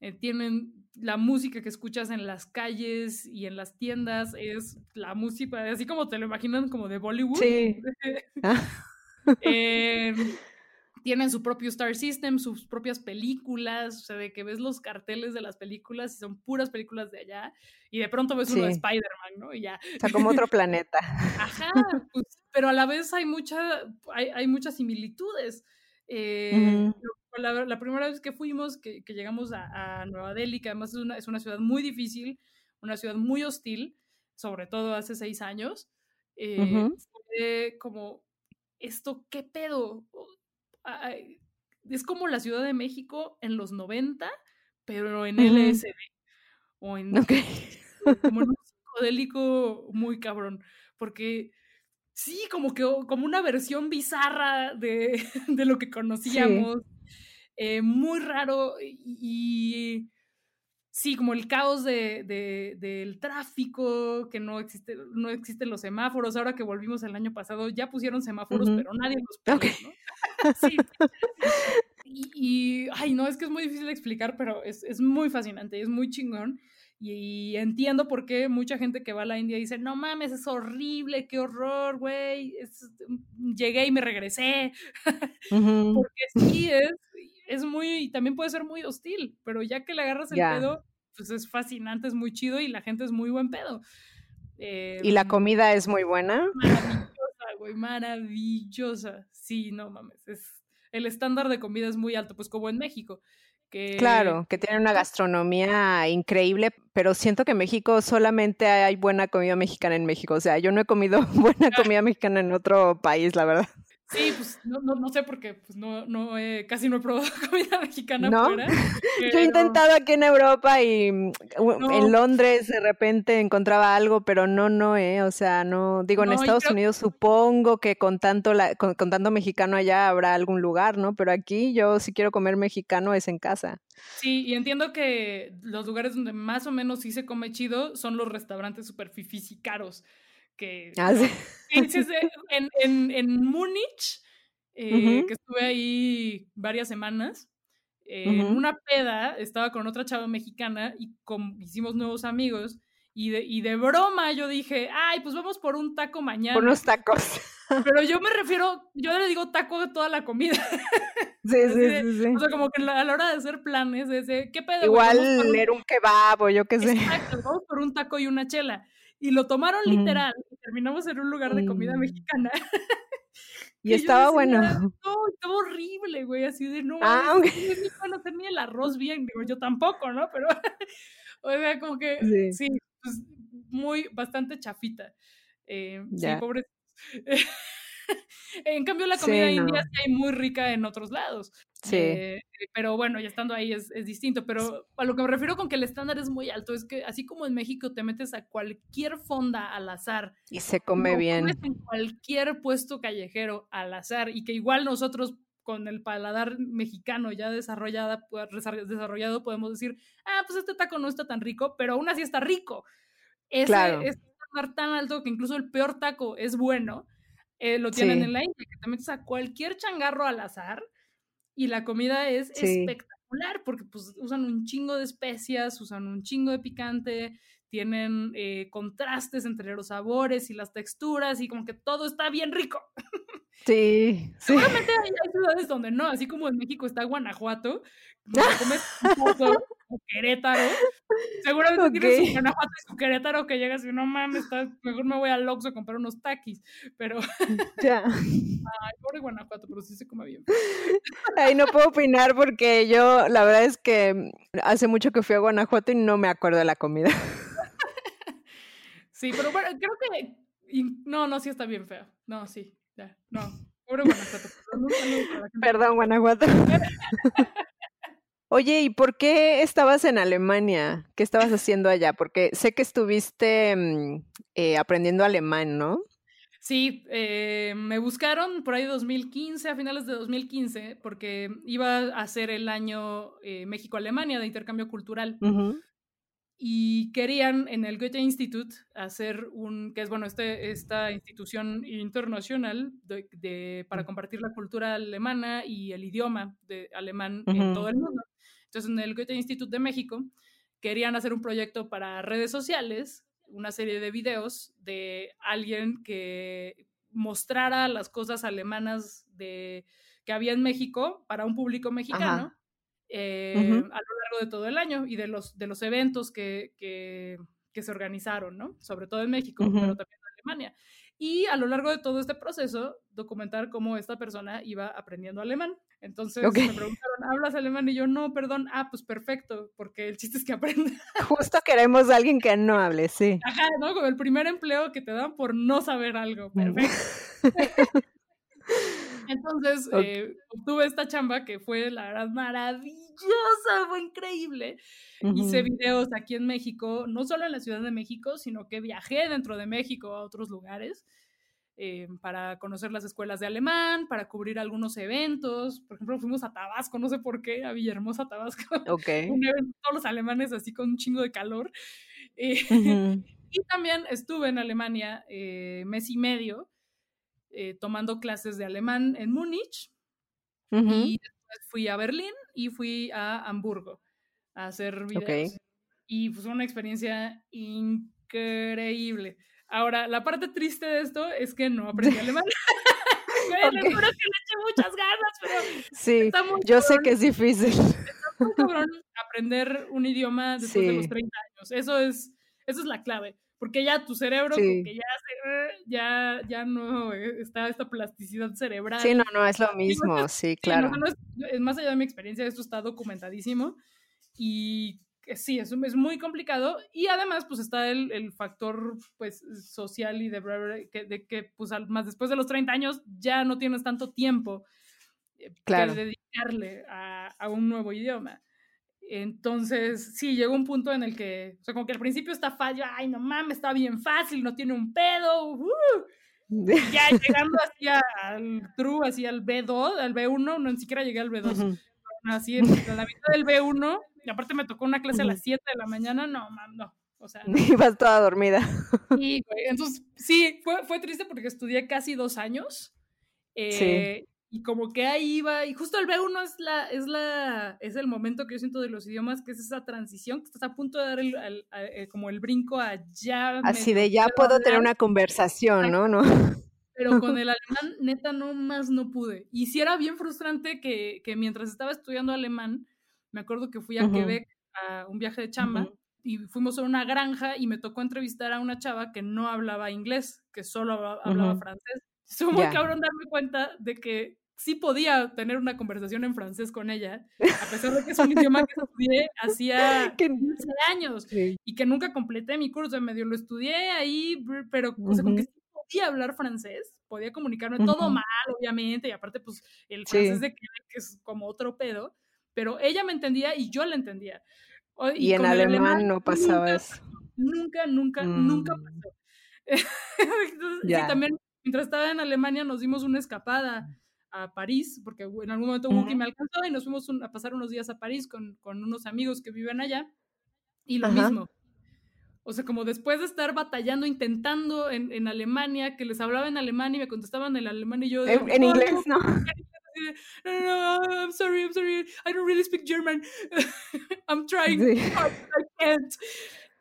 Eh, tienen la música que escuchas en las calles y en las tiendas, es la música, así como te lo imaginan como de Bollywood. Sí. Em, tienen su propio Star System, sus propias películas, o sea, de que ves los carteles de las películas y son puras películas de allá, y de pronto ves uno de Spider-Man, ¿no? Y ya. O sea, como otro planeta. Ajá, pues, pero a la vez hay, mucha, hay, hay muchas similitudes. Eh, la, primera vez que fuimos, que, llegamos a, Nueva Delhi, que además es una, es una, ciudad muy difícil, una ciudad muy hostil, sobre todo hace seis años, eh, fue como, ¿esto qué pedo? Es como la Ciudad de México en los 90, pero en LSD. O en, como en un psicodélico muy cabrón, porque sí, como que como una versión bizarra de, de lo que conocíamos. Eh, muy raro y, sí, como el caos de, del tráfico, que no, existe, no existen los semáforos. Ahora que volvimos el año pasado, ya pusieron semáforos, pero nadie los puso, ¿no? sí. Y, ay, no, es que es muy difícil de explicar, pero es, es muy fascinante, es muy chingón. Y entiendo por qué mucha gente que va a la India dice, no mames, es horrible, qué horror, güey. Llegué y me regresé. Porque sí es, es muy, también puede ser muy hostil, pero ya que le agarras el pedo, pues es fascinante, es muy chido y la gente es muy buen pedo. ¿Y la em, comida es muy buena? Maravillosa, güey, maravillosa. Sí, no mames, es, el estándar de comida es muy alto, pues como en México. Claro, que tiene una gastronomía increíble, pero siento que en México solamente hay buena comida mexicana en México. O sea, yo no he comido buena comida mexicana en otro país, la verdad. Sí, pues no, no, no sé porque pues no, no casi no he probado comida mexicana ¿No? Fuera, Yo he intentado aquí en Europa y mm, en Londres de repente encontraba algo, pero no, no, eh, o sea, no, digo, en Estados Unidos supongo que con tanto, la, con, tanto mexicano allá habrá algún lugar, ¿no? Pero aquí yo si quiero comer mexicano es en casa. Sí, y entiendo que los lugares donde más o menos sí se come chido son los restaurantes super fifís y caros que ah, en, en, en, Múnich, eh, que estuve ahí varias semanas, en una peda estaba con otra chava mexicana y hicimos nuevos amigos. Y de, y de broma yo dije, ay, pues vamos por un taco mañana. Por unos tacos. Pero yo me refiero, yo le digo taco a toda la comida. Sí, sí, sí, O sea, como que a la hora de hacer planes, de ¿qué pedo? Igual leer un kebab o yo qué sé. Exacto, vamos por un taco y una chela. Y lo tomaron literal y terminamos en un lugar de comida mm. mexicana. Y estaba bueno. No, estaba horrible, güey, así de no, ah, no puedo hacer ni el arroz bien, digo, yo tampoco, ¿no? Pero, o sea, como que, sí, pues, muy, bastante chafita. Eh, sí, pobre. en cambio, la comida india sí hay muy rica en otros lados. Sí. Eh, pero bueno, ya estando ahí es, es, distinto. Pero a lo que me refiero con que el estándar es muy alto es que así como en México te metes a cualquier fonda al azar. Y se come bien. en cualquier puesto callejero al azar y que igual nosotros con el paladar mexicano ya desarrollada, desarrollado podemos decir, ah, pues este taco no está tan rico, pero aún así está rico. Ese, claro. es tan alto que incluso el peor taco es bueno. Eh, lo tienen en la India, que te metes a cualquier changarro al azar y la comida es espectacular porque pues usan un chingo de especias, usan un chingo de picante, tienen eh, contrastes entre los sabores y las texturas y como que todo está bien rico. Sí. Seguramente hay, ciudades donde no, así como en México está Guanajuato, donde comes un o Querétaro. Seguramente tienes un Guanajuato y su Querétaro que llegas y no mames, mejor me voy al Oxxo a comprar unos taquis, pero... Ya. Ay, pobre Guanajuato, pero sí se come bien. Ay, no puedo opinar porque yo, la verdad es que hace mucho que fui a Guanajuato y no me acuerdo de la comida. Sí, pero bueno, creo que... No, no, sí está bien fea. No, sí, ya, no. Pobre Guanajuato. Perdón, Guanajuato. Oye, ¿y por qué estabas en Alemania? ¿Qué estabas haciendo allá? Porque sé que estuviste mm, eh, aprendiendo alemán, ¿no? Sí, eh, me buscaron por ahí 2015, a finales de 2015, porque iba a hacer el año eh, México-Alemania de intercambio cultural. Y querían en el Goethe Institut hacer un, que es bueno, este, esta institución internacional de, para compartir la cultura alemana y el idioma de alemán en todo el mundo. Entonces, en el Goethe Institut de México querían hacer un proyecto para redes sociales una serie de videos de alguien que mostrara las cosas alemanas de, que había en México para un público mexicano eh, a lo largo de todo el año y de los, de los eventos que, que, se organizaron, ¿no? Sobre todo en México, pero también en Alemania. Y a lo largo de todo este proceso, documentar cómo esta persona iba aprendiendo alemán. Entonces me preguntaron, ¿hablas alemán? Y yo, no, perdón. Ah, pues perfecto, porque el chiste es que aprenda. Justo queremos a alguien que no hable, sí. Ajá, ¿no? Como el primer empleo que te dan por no saber algo. Mm. Perfecto. Entonces, eh, obtuve esta chamba que fue, la verdad, maravillosa, fue increíble. Hice videos aquí en México, no solo en la Ciudad de México, sino que viajé dentro de México a otros lugares. Eh, para conocer las escuelas de alemán, para cubrir algunos eventos. Por ejemplo, fuimos a Tabasco, no sé por qué, a Villahermosa, Tabasco. Ok. todos los alemanes así con un chingo de calor. Eh, y también estuve en Alemania eh, mes y medio tomando clases de alemán en Múnich. Y después fui a Berlín y fui a Hamburgo a hacer videos. Y fue una experiencia increíble. Ahora, la parte triste de esto es que no aprendí alemán. Me que le eché muchas ganas, pero. Sí, yo sé que es difícil. Está muy cabrón aprender un idioma después de los 30 años. Eso es, eso es la clave. Porque ya tu cerebro, ya, ya, ya no está esta plasticidad cerebral. Sí, no, no es lo mismo, sí, claro. es, más allá de mi experiencia, esto está documentadísimo. Y sí, es, es muy complicado y además pues está el, el factor pues social y de, que, de que pues más después de los 30 años ya no tienes tanto tiempo eh, claro. que dedicarle a, a, un nuevo idioma. Entonces, sí, llegó un punto en el que, o sea, como que al principio está fácil, ay, no mames, está bien fácil, no tiene un pedo, uh, ya llegando así al true, así al B2, al B1, no ni siquiera llegué al B2, así en la mitad del B1, y aparte me tocó una clase a las 7 de la mañana, no, mam, no. O sea, no. Ibas toda dormida. Sí, güey. Entonces, sí, fue, fue triste porque estudié casi dos años. Eh, sí. Y como que ahí iba, y justo el B1 es la, es la, es el momento que yo siento de los idiomas, que es esa transición, que estás a punto de dar el, eh, como el brinco allá. Así de ya puedo tener una conversación, ¿no? ¿no? Pero con el alemán, neta, no más no pude. Y sí era bien frustrante que, que mientras estaba estudiando alemán, me acuerdo que fui a Quebec a un viaje de chamba y fuimos a una granja y me tocó entrevistar a una chava que no hablaba inglés, que solo hablaba, francés. Estuvo muy cabrón darme cuenta de que sí podía tener una conversación en francés con ella, a pesar de que es un idioma que estudié hacía 15 años y que nunca completé mi curso, medio lo estudié ahí, pero o sea, que sí podía hablar francés, podía comunicarme todo mal, obviamente, y aparte, pues, el francés de que es como otro pedo, pero ella me entendía y yo la entendía. Y, en alemán, no pasaba eso. Nunca, nunca, nunca mm. pasó. también, mientras estaba en Alemania, nos dimos una escapada a París, porque en algún momento Wookie me alcanzó y nos fuimos a pasar unos días a París con, con unos amigos que viven allá. Y lo mismo. O sea, como después de estar batallando, intentando en, en, Alemania, que les hablaba en alemán y me contestaban en alemán y yo... En, inglés, no. No, no, I'm sorry, I'm sorry, I don't really speak German. I'm trying, I can't.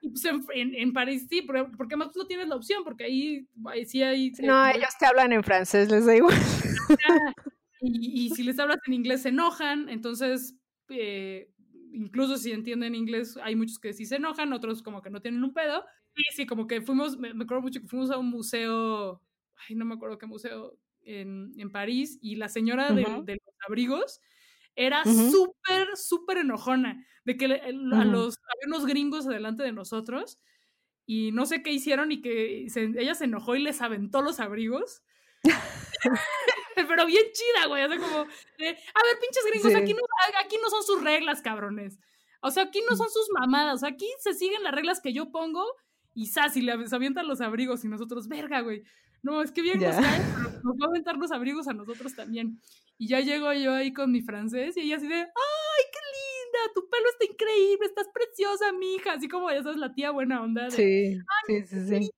Y pues en, en, París sí, porque más no tienes la opción, porque ahí, sí hay... No, ellos te hablan en francés, les da igual. Y, y, si les hablas en inglés se enojan, entonces, eh, incluso si entienden inglés, hay muchos que sí se enojan, otros como que no tienen un pedo. Y sí, como que fuimos, me, acuerdo mucho que fuimos a un museo, ay, no me acuerdo qué museo, en, en París, y la señora de, de los abrigos era súper, súper enojona de que a los, había unos gringos adelante de nosotros y no sé qué hicieron y que ella se enojó y les aventó los abrigos. Pero bien chida, güey. O sea, como, a ver, pinches gringos, aquí, no, aquí no son sus reglas, cabrones. O sea, aquí no mm. son sus mamadas. O sea, aquí se siguen las reglas que yo pongo y sas, y le avientan los abrigos y nosotros, verga, güey. No, es que bien nos pero nos va a aventar los abrigos a nosotros también. Y ya llego yo ahí con mi francés y ella así de, ¡ay, qué linda! Tu pelo está increíble, estás preciosa, mija. Así como esa es la tía buena onda. sí, sí, sí, sí.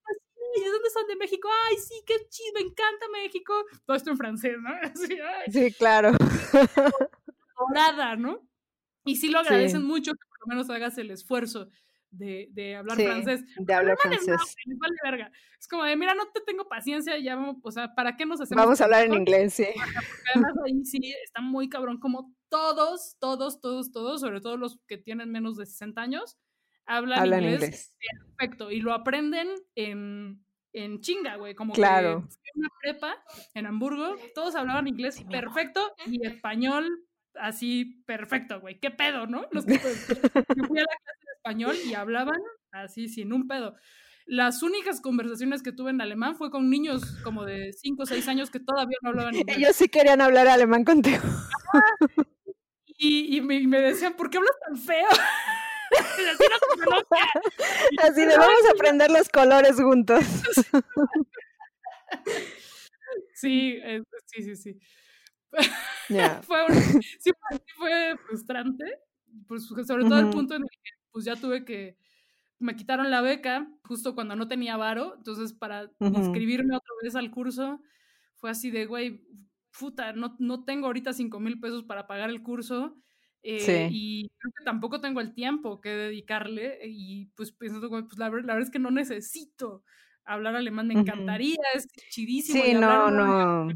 ¿De dónde son? De México. Ay, sí, qué chido, me encanta México. Todo esto en francés, ¿no? Sí, claro. Dorada, ¿no? Y sí lo agradecen mucho que por lo menos hagas el esfuerzo de, de hablar francés. De hablar francés. vale verga. Es como de, mira, no te tengo paciencia, ya vamos, o sea, ¿para qué nos hacemos? Vamos a hablar en inglés, sí. Porque además ahí sí está muy cabrón, como todos, todos, todos, todos, sobre todo los que tienen menos de 60 años, hablan, inglés, perfecto y lo aprenden en, en chinga, güey, como claro. que en una prepa en Hamburgo, todos hablaban inglés perfecto y español así perfecto, güey. ¿Qué pedo, no? Los que pues, fui a la clase español y hablaban así sin un pedo. Las únicas conversaciones que tuve en alemán fue con niños como de 5 o 6 años que todavía no hablaban inglés. Ellos sí querían hablar alemán contigo. y, y, me, me, decían, ¿por qué hablas tan feo? Así de vamos a aprender los colores juntos. Sí, sí, sí, sí. fue, sí, fue frustrante, pues, sobre todo el punto en el que pues ya tuve que, me quitaron la beca justo cuando no tenía varo, entonces para inscribirme otra vez al curso fue así de, güey, puta, no, no tengo ahorita cinco mil pesos para pagar el curso. Eh, y creo que tampoco tengo el tiempo que dedicarle y pues pensando, pues la, verdad es que no necesito hablar alemán, me encantaría, es chidísimo. Sí, no, no.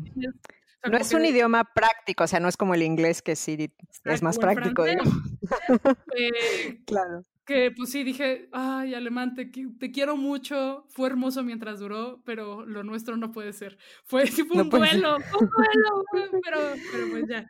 No es un idioma práctico, o sea, no es como el inglés que sí es más práctico. Eh, claro. Que pues sí, dije, ay, alemán, te, te, quiero mucho, fue hermoso mientras duró, pero lo nuestro no puede ser. Fue, fue un duelo, un duelo, pero, pero pues ya.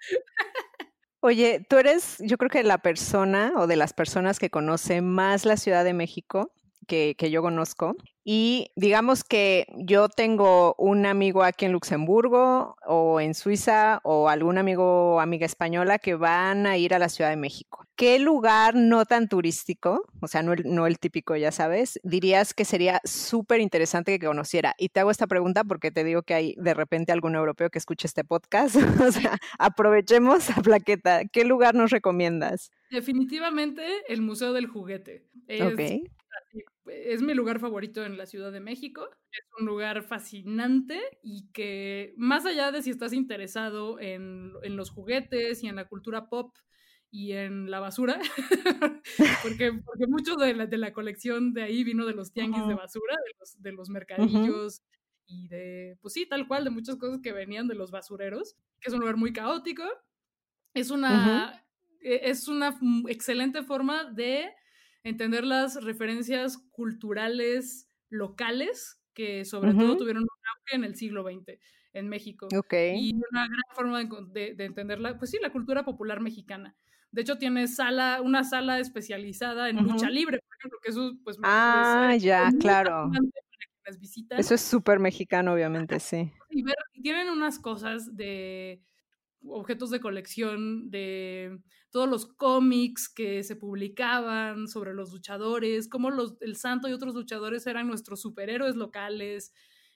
Oye, tú eres, yo creo que la persona o de las personas que conoce más la Ciudad de México que, que yo conozco. Y digamos que yo tengo un amigo aquí en Luxemburgo o en Suiza o algún amigo o amiga española que van a ir a la Ciudad de México. ¿Qué lugar no tan turístico, o sea, no el, no el típico, ya sabes, dirías que sería súper interesante que conociera? Y te hago esta pregunta porque te digo que hay de repente algún europeo que escuche este podcast. o sea, aprovechemos la plaqueta. ¿Qué lugar nos recomiendas? Definitivamente el Museo del Juguete. Es es mi lugar favorito en la Ciudad de México. Es un lugar fascinante y que más allá de si estás interesado en, los juguetes y en la cultura pop y en la basura, porque, porque mucho de la, de la, colección de ahí vino de los tianguis de basura, de los, de los mercadillos. Y de, pues sí, tal cual, de muchas cosas que venían de los basureros, que es un lugar muy caótico. Es una, e, es una excelente forma de entender las referencias culturales locales que sobre todo tuvieron un auge en el siglo XX en México. Y una gran forma de, de, entenderla, pues sí, la cultura popular mexicana. De hecho, tiene sala, una sala especializada en lucha libre, por ejemplo, que eso, pues... Ah, ya, claro. Eso es súper mexicano, obviamente, sí. Y, ver, tienen unas cosas de objetos de colección, de todos los cómics que se publicaban sobre los luchadores, cómo los, el santo y otros luchadores eran nuestros superhéroes locales,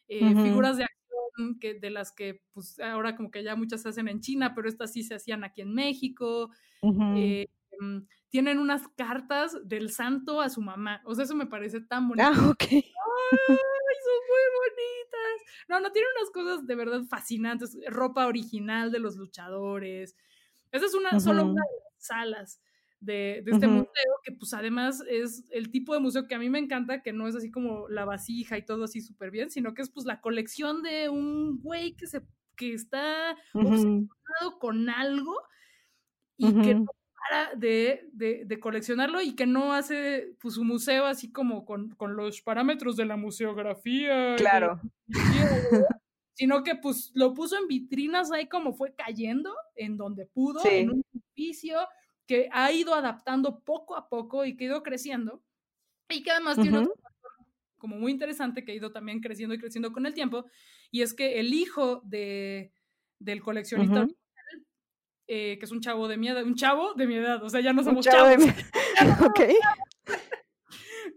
eh, figuras de acción que, de las que pues ahora como que ya muchas se hacen en China, pero estas sí se hacían aquí en México. Eh, em, tienen unas cartas del santo a su mamá. O sea, eso me parece tan bonito. Ah, ok. ¡Ay, son muy bonitas! No, no, tienen unas cosas de verdad fascinantes. Ropa original de los luchadores. Esa es una, solo una de las salas de, este museo, que pues además es el tipo de museo que a mí me encanta, que no es así como la vasija y todo así súper bien, sino que es pues la colección de un güey que, se, que está obsesionado con algo y que no para de, de, coleccionarlo y que no hace pues, su museo así como con, con los parámetros de la museografía. Claro. sino que pues lo puso en vitrinas ahí como fue cayendo, en donde pudo, en un edificio que ha ido adaptando poco a poco y que ha ido creciendo. Y que además tiene otro como muy interesante que ha ido también creciendo y creciendo con el tiempo, y es que el hijo de, del coleccionista eh, que es un chavo de mi edad, un chavo de mi edad, o sea, ya no somos chavos. ok.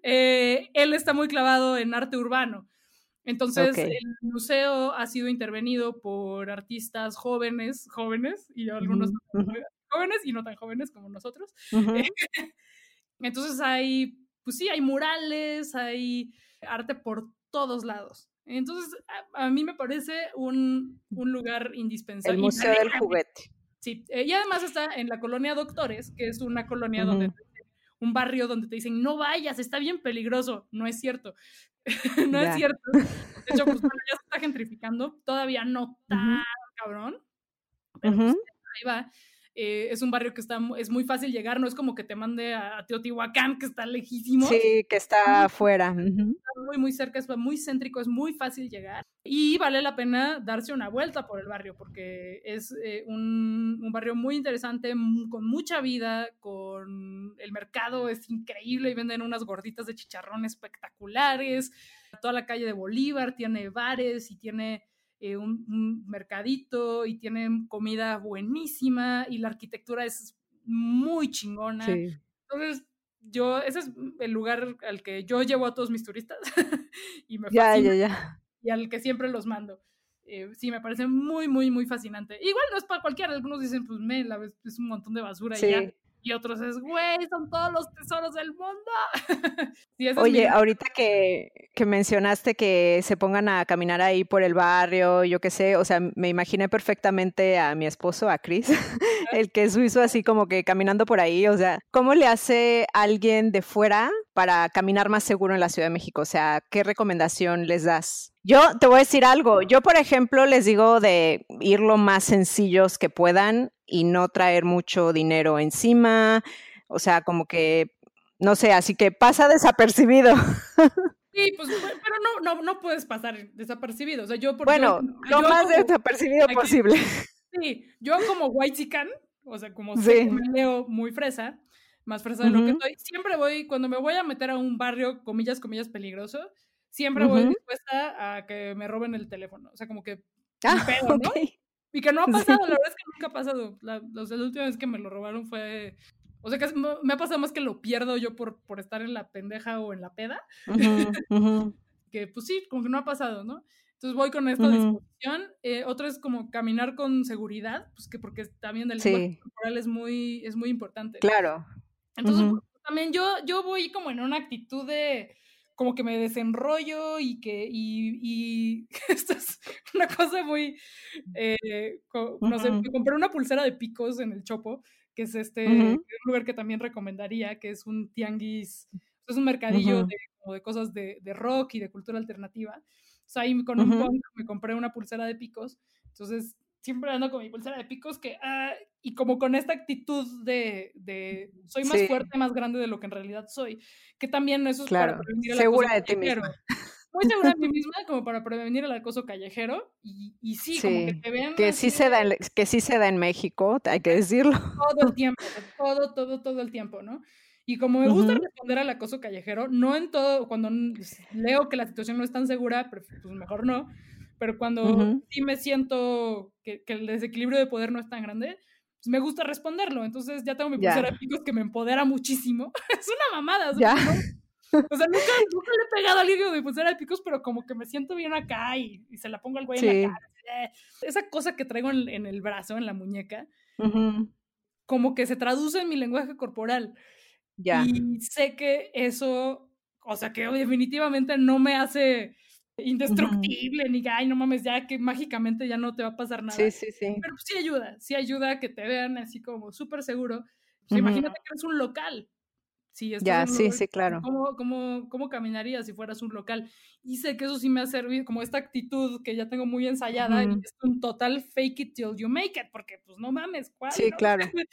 Eh, él está muy clavado en arte urbano. Entonces, el museo ha sido intervenido por artistas jóvenes, jóvenes, y algunos jóvenes y no tan jóvenes como nosotros. Entonces hay, pues sí, hay murales, hay arte por todos lados. Entonces, a, mí me parece un, un, lugar indispensable. El Museo del Juguete. Sí, eh, y además está en la colonia Doctores, que es una colonia donde un barrio donde te dicen, no vayas, está bien peligroso. No es cierto. no es cierto. De hecho, pues bueno, ya se está gentrificando, todavía no tan cabrón, pero pues, ahí va. Eh, es un barrio que está, es muy fácil llegar, no es como que te mande a, Teotihuacán, que está lejísimo. Sí, que está afuera. Muy, muy cerca, es muy céntrico, es muy fácil llegar. Y vale la pena darse una vuelta por el barrio, porque es eh, un, un, barrio muy interesante, con mucha vida, con el mercado es increíble y venden unas gorditas de chicharrón espectaculares. Toda la calle de Bolívar tiene bares y tiene eh, un, mercadito y tienen comida buenísima y la arquitectura es muy chingona. Entonces, yo, ese es el lugar al que yo llevo a todos mis turistas y me fascina, y al que siempre los mando. Eh, sí, me parece muy, muy, muy fascinante. Igual no es para cualquiera, algunos dicen, pues, me, la es un montón de basura y ya y otros es, güey, son todos los tesoros del mundo. Oye, ahorita que, que, mencionaste que se pongan a caminar ahí por el barrio, yo qué sé, o sea, me imaginé perfectamente a mi esposo, a Chris, el que es suizo así como que caminando por ahí, o sea, ¿cómo le hace alguien de fuera para caminar más seguro en la Ciudad de México? O sea, ¿qué recomendación les das? Yo te voy a decir algo. Yo, por ejemplo, les digo de ir lo más sencillos que puedan y no traer mucho dinero encima. O sea, como que, no sé, así que pasa desapercibido. Sí, pues, pero no, no, no puedes pasar desapercibido. O sea, yo por Bueno, lo más desapercibido posible. Sí, yo como white o sea, como sí. leo muy fresa, más fresa de lo que soy, siempre voy, cuando me voy a meter a un barrio, comillas, comillas, peligroso, siempre voy dispuesta a que me roben el teléfono. O sea, como que ah, pedo, ¿no? Y que no ha pasado, la verdad es que nunca ha pasado. La, la, última vez que me lo robaron fue. O sea, que me ha pasado más que lo pierdo yo por, por estar en la pendeja o en la peda. que pues sí, como que no ha pasado, ¿no? Entonces voy con esta disposición. Eh, otra es como caminar con seguridad, pues que porque también el sí. corporal es muy, es muy importante. Claro. Entonces, también yo, yo voy como en una actitud de como que me desenrollo y que, y, y esto es una cosa muy, eh, no sé, me compré una pulsera de picos en el Chopo, que es este un lugar que también recomendaría, que es un tianguis, es un mercadillo de, como de cosas de, de, rock y de cultura alternativa. O sea, ahí con un punk me compré una pulsera de picos, entonces siempre ando con mi pulsera de picos que, ah, y como con esta actitud de, de soy más fuerte, más grande de lo que en realidad soy, que también eso es claro. para prevenir el Segura de ti misma. Muy segura de mí misma como para prevenir el acoso callejero y, y sí, como que te vean que sí se da en, que sí se da en México, hay que decirlo. Todo el tiempo, todo, todo, todo el tiempo, ¿no? Y como me gusta responder al acoso callejero, no en todo, cuando leo que la situación no es tan segura, pues mejor no, pero cuando sí me siento que, el desequilibrio de poder no es tan grande, pues me gusta responderlo. Entonces ya tengo mi pulsera de picos que me empodera muchísimo. es una mamada. O sea, o sea nunca, nunca, le he pegado al hígado de mi pulsera de picos, pero como que me siento bien acá y, se la pongo al güey en la cara. Eh, esa cosa que traigo en, el brazo, en la muñeca, como que se traduce en mi lenguaje corporal. Y sé que eso, o sea, que definitivamente no me hace indestructible, ni ay, no mames, ya que mágicamente ya no te va a pasar nada. Sí, sí, sí. Pero sí ayuda, sí ayuda a que te vean así como súper seguro. Pues imagínate que eres un local, ya, sí, sí, claro. ¿cómo, cómo, cómo caminarías si fueras un local? Y sé que eso sí me ha servido, como esta actitud que ya tengo muy ensayada, y es un total fake it till you make it, porque pues no mames, ¿cuál? Sí, claro.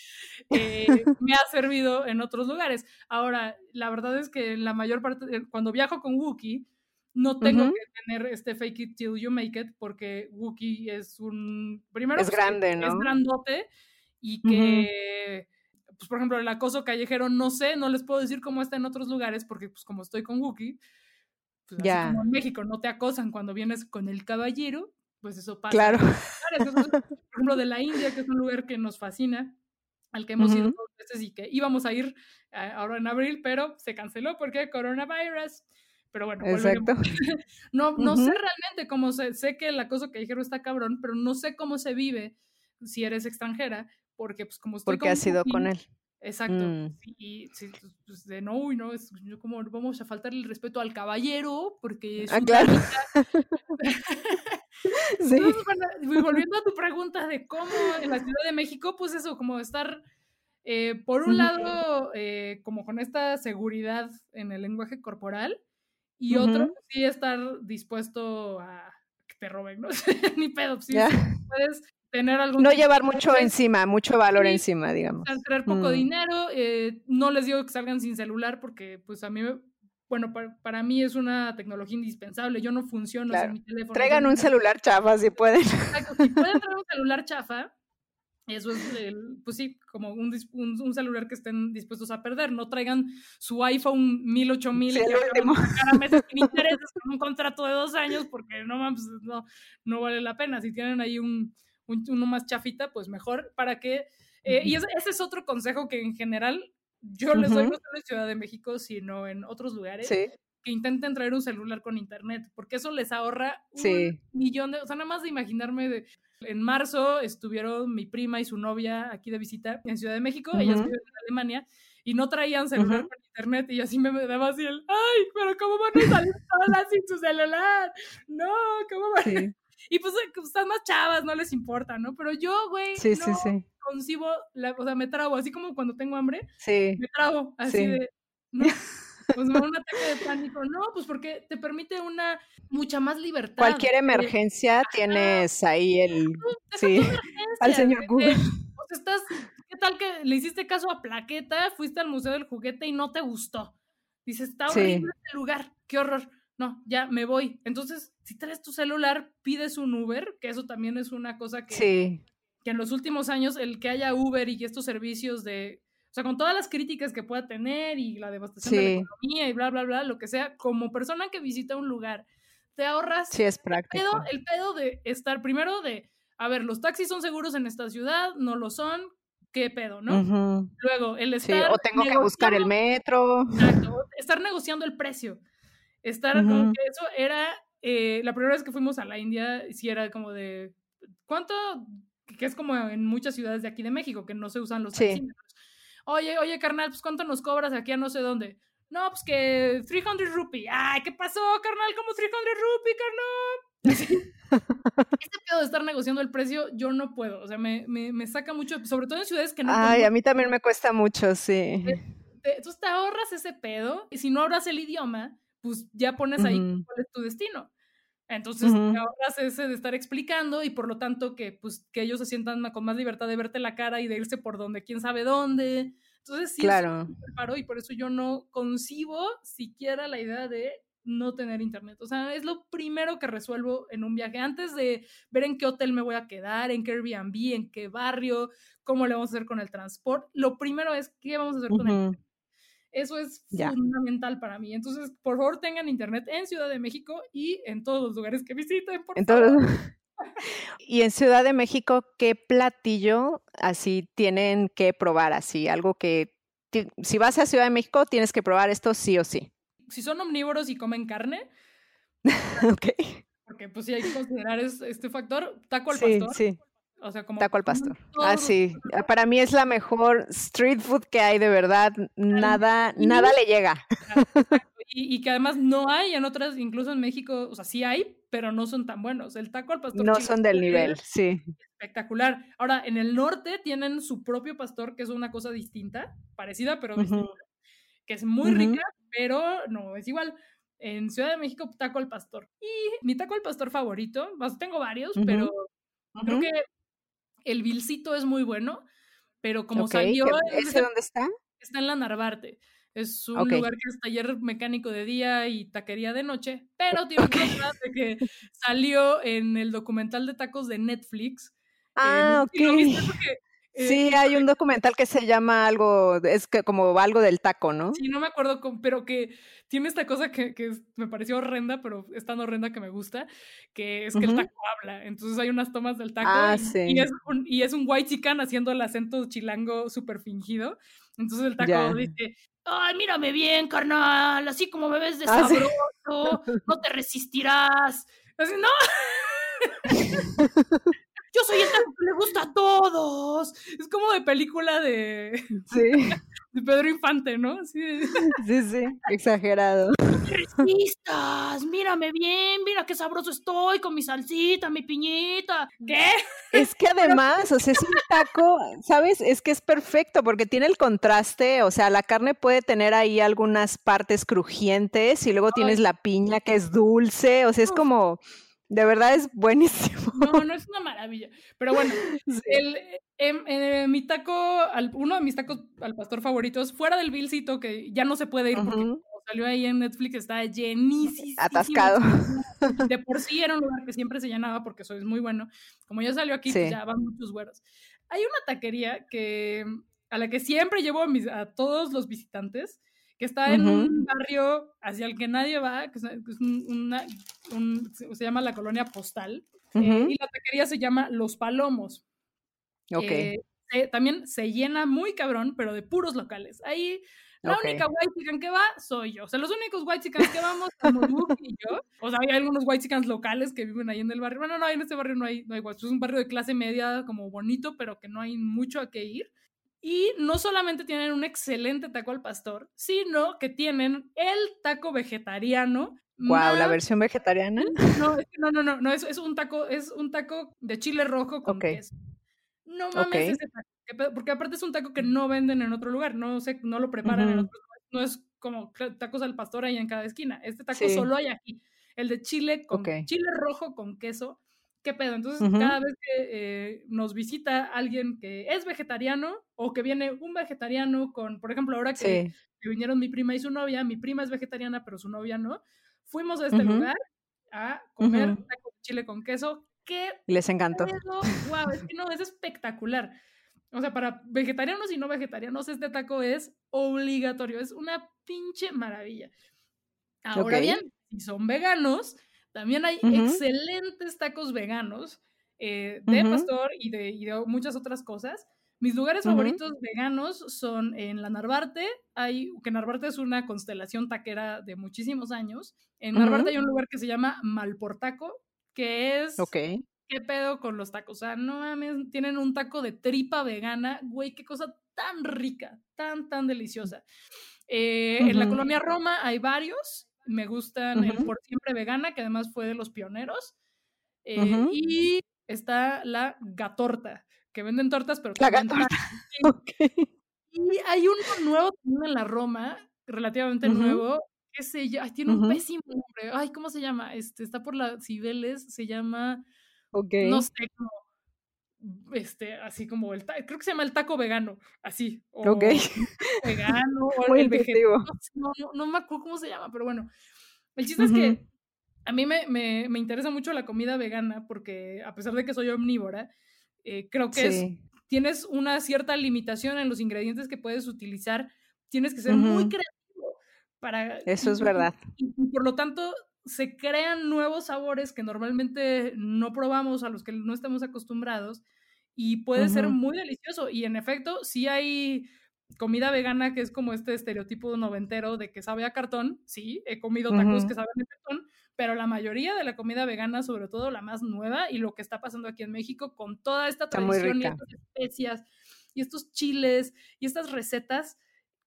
Eh, me ha servido en otros lugares. Ahora, la verdad es que la mayor parte, cuando viajo con Wookiee, no tengo que tener este fake it till you make it, porque Wookiee es un, primero, es grande, ¿no? Es grandote y que pues por ejemplo, el acoso callejero, no sé, no les puedo decir cómo está en otros lugares, porque pues como estoy con Wookie, pues así como en México no te acosan cuando vienes con el caballero, pues eso pasa. Claro. por ejemplo, de la India, que es un lugar que nos fascina, al que hemos ido dos veces y que íbamos a ir eh, ahora en abril, pero se canceló porque coronavirus. Pero bueno, Exacto. no, no sé realmente cómo se, sé que el acoso callejero está cabrón, pero no sé cómo se vive si eres extranjera, porque pues como estoy Porque has sido con él. Exacto. Mm. Y sí, pues de no, y no, es como vamos a faltar el respeto al caballero, porque es ah, claro. sí. volviendo a tu pregunta de cómo en la Ciudad de México, pues eso, como estar, eh, por un lado, eh, como con esta seguridad en el lenguaje corporal, y otro, pues, sí estar dispuesto a que te roben, ¿no? Ni pedo, sí, puedes no llevar mucho encima, mucho valor encima, digamos. Traer poco mm. dinero, eh, no les digo que salgan sin celular porque pues a mí, bueno, para, mí es una tecnología indispensable, yo no funciono sin mi teléfono. Traigan un celular chafa si pueden. Exacto, si pueden traer un celular chafa, eso es, pues sí, como un, un, celular que estén dispuestos a perder. No traigan su iPhone 1000, 8000 sí, y cada mes sin intereses con un contrato de dos años porque no, pues, no, no vale la pena. Si tienen ahí un, uno más chafita, pues mejor, para que... Eh, y ese, es otro consejo que en general yo les doy no solo en Ciudad de México, sino en otros lugares. Que intenten traer un celular con internet, porque eso les ahorra un millón de. O sea, nada más de imaginarme de. En marzo estuvieron mi prima y su novia aquí de visita en Ciudad de México, ellas viven en Alemania, y no traían celular con internet, y así me daba así el, ay, pero ¿cómo van a salir solas sin su celular? No, ¿cómo van? Sí. Y pues, pues están más chavas, no les importa, ¿no? Pero yo, güey, sí, no sí, sí. concibo, la, o sea, me trabo, así como cuando tengo hambre, sí. me trabo, así de, no, pues me da un ataque de pánico, no, pues porque te permite una mucha más libertad. Cualquier emergencia tienes ahí el, sí, al señor Google. sea, estás, ¿qué tal que le hiciste caso a Plaqueta, fuiste al Museo del Juguete y no te gustó? Dices, está horrible este lugar, qué horror no, ya me voy. Entonces, si traes tu celular, pides un Uber, que eso también es una cosa que, que en los últimos años el que haya Uber y estos servicios de, sea, con todas las críticas que pueda tener y la devastación de la economía y bla, bla, bla, lo que sea, como persona que visita un lugar, te ahorras sí, es práctico. El, pedo, el pedo de estar primero de, a ver, los taxis son seguros en esta ciudad, no lo son, qué pedo, ¿no? Luego, el estar... o tengo que buscar el metro. Exacto, estar negociando el precio. Estar como que eso era, eh, la primera vez que fuimos a la India, sí era como de, ¿cuánto? Que es como en muchas ciudades de aquí de México, que no se usan los sí. Oye, oye, carnal, pues ¿cuánto nos cobras aquí a no sé dónde? No, pues que 300 rupees. Ay, ¿qué pasó, carnal? ¿Cómo 300 rupees, carnal? Este pedo de estar negociando el precio, yo no puedo. O sea, me, me, me saca mucho, sobre todo en ciudades que no. Ay, a mí también me cuesta mucho, sí. Entonces te ahorras ese pedo y si no hablas el idioma, pues ya pones ahí cuál es tu destino. Entonces ahorras ese de estar explicando y por lo tanto que, pues, que ellos se sientan con más libertad de verte la cara y de irse por donde quién sabe dónde. Entonces sí, claro. y por eso yo no concibo siquiera la idea de no tener internet. O sea, es lo primero que resuelvo en un viaje. Antes de ver en qué hotel me voy a quedar, en qué Airbnb, en qué barrio, cómo le vamos a hacer con el transporte, lo primero es qué vamos a hacer con el eso es fundamental para mí. Entonces, por favor, tengan internet en Ciudad de México y en todos los lugares que visiten. Por y en Ciudad de México, ¿qué platillo así tienen que probar? Así, algo que si vas a Ciudad de México tienes que probar esto sí o sí. Si son omnívoros y comen carne. ok. Porque pues sí hay que considerar este factor. Taco al pastor. Sí. O sea, como taco al pastor. Ah, sí. Para mí es la mejor street food que hay, de verdad. Nada, nada le llega. Y, que además no hay en otras, incluso en México, o sea, sí hay, pero no son tan buenos. El taco al pastor. No son del nivel, sí. Espectacular. Ahora, en el norte tienen su propio pastor, que es una cosa distinta, parecida, pero distinta, que es muy rica, pero no es igual. En Ciudad de México, taco al pastor. Y mi taco al pastor favorito, tengo varios, pero creo que el Vilcito es muy bueno, pero como salió... ¿Ese dónde está? Está en la Narvarte. Es un lugar que es taller mecánico de día y taquería de noche, pero tiene okay. de que salió en el documental de tacos de Netflix. Ah, ok. Sí, eh, hay un documental que se llama algo, es que como algo del taco, ¿no? Sí, no me acuerdo, pero que tiene esta cosa que, que, me pareció horrenda, pero es tan horrenda que me gusta, que es que el taco habla. Entonces hay unas tomas del taco ah, y, es un, y es un white chican haciendo el acento chilango súper fingido. Entonces el taco dice, ay, mírame bien, carnal, así como me ves de ah, sabroso, no te resistirás. Así, no. yo soy el taco que le gusta a todos. Es como de película de, sí. de Pedro Infante, ¿no? Sí, sí, sí exagerado. Resistas, mírame bien, mira qué sabroso estoy con mi salsita, mi piñita. ¿Qué? Es que además, o sea, es un taco, ¿sabes? Es que es perfecto porque tiene el contraste, o sea, la carne puede tener ahí algunas partes crujientes y luego tienes la piña que es dulce, o sea, es como de verdad es buenísimo. No, no es una maravilla. Pero bueno, el, em, eh, mi taco, uno de mis tacos al pastor favoritos, fuera del Vilcito, que ya no se puede ir porque salió ahí en Netflix, está llenísimo. Atascado. De por sí era un lugar que siempre se llenaba porque eso es muy bueno. Como ya salió aquí, pues ya van muchos güeros. Hay una taquería que a la que siempre llevo a, mis, a todos los visitantes que está en un barrio hacia el que nadie va, que es una, se llama la colonia postal, eh, y la taquería se llama Los Palomos. Ok. Eh, también se llena muy cabrón, pero de puros locales. Ahí la única white chican que va soy yo. O sea, los únicos white chicans que vamos somos Luke y yo. O sea, hay algunos white chicans locales que viven ahí en el barrio. Bueno, no, en este barrio no hay, no hay white. Es un barrio de clase media como bonito, pero que no hay mucho a qué ir. Y no solamente tienen un excelente taco al pastor, sino que tienen el taco vegetariano. Wow, la versión vegetariana. No, no, no, no, no es, es, un taco, es un taco de chile rojo con queso. No mames ese taco, porque aparte es un taco que no venden en otro lugar, no sé, no lo preparan en otro lugar, no es como tacos al pastor ahí en cada esquina. Este taco solo hay aquí. El de chile con chile rojo con queso ¿qué pedo? Entonces, cada vez que eh, nos visita alguien que es vegetariano o que viene un vegetariano con, por ejemplo, ahora que, vinieron mi prima y su novia, mi prima es vegetariana, pero su novia no, fuimos a este lugar a comer taco de chile con queso. ¿Qué Les encantó. Wow, es que no, es espectacular. O sea, para vegetarianos y no vegetarianos, este taco es obligatorio, es una pinche maravilla. Ahora bien, si son veganos, también hay excelentes tacos veganos eh, de pastor y de, muchas otras cosas. Mis lugares favoritos veganos son en la Narvarte, hay, que Narvarte es una constelación taquera de muchísimos años. En Narvarte hay un lugar que se llama Malportaco, que es... Ok. ¿Qué pedo con los tacos? O sea, no mames, tienen un taco de tripa vegana, güey, qué cosa tan rica, tan, tan deliciosa. Eh, en la colonia Roma hay varios, me gustan el Por Siempre Vegana, que además fue de los pioneros. Eh, y está la Gatorta, que venden tortas, pero... La Gatorta. Y hay uno nuevo en la Roma, relativamente nuevo, qué sé yo, tiene un pésimo nombre. Ay, ¿cómo se llama? Este, está por las Cibeles, se llama, okay. no sé, como, este, así como el, creo que se llama el taco vegano, así. O ok. Vegano, o el vegetariano. No, no, no, me acuerdo cómo se llama, pero bueno. El chiste es que a mí me, me, me, interesa mucho la comida vegana porque a pesar de que soy omnívora, eh, creo que es, tienes una cierta limitación en los ingredientes que puedes utilizar. Tienes que ser muy creativo para... Eso es verdad. Y, por lo tanto, se crean nuevos sabores que normalmente no probamos, a los que no estamos acostumbrados, y puede ser muy delicioso. Y en efecto, sí hay comida vegana que es como este estereotipo noventero de que sabe a cartón. Sí, he comido tacos que saben a cartón, pero la mayoría de la comida vegana, sobre todo la más nueva y lo que está pasando aquí en México con toda esta tradición y estas especias y estos chiles y estas recetas,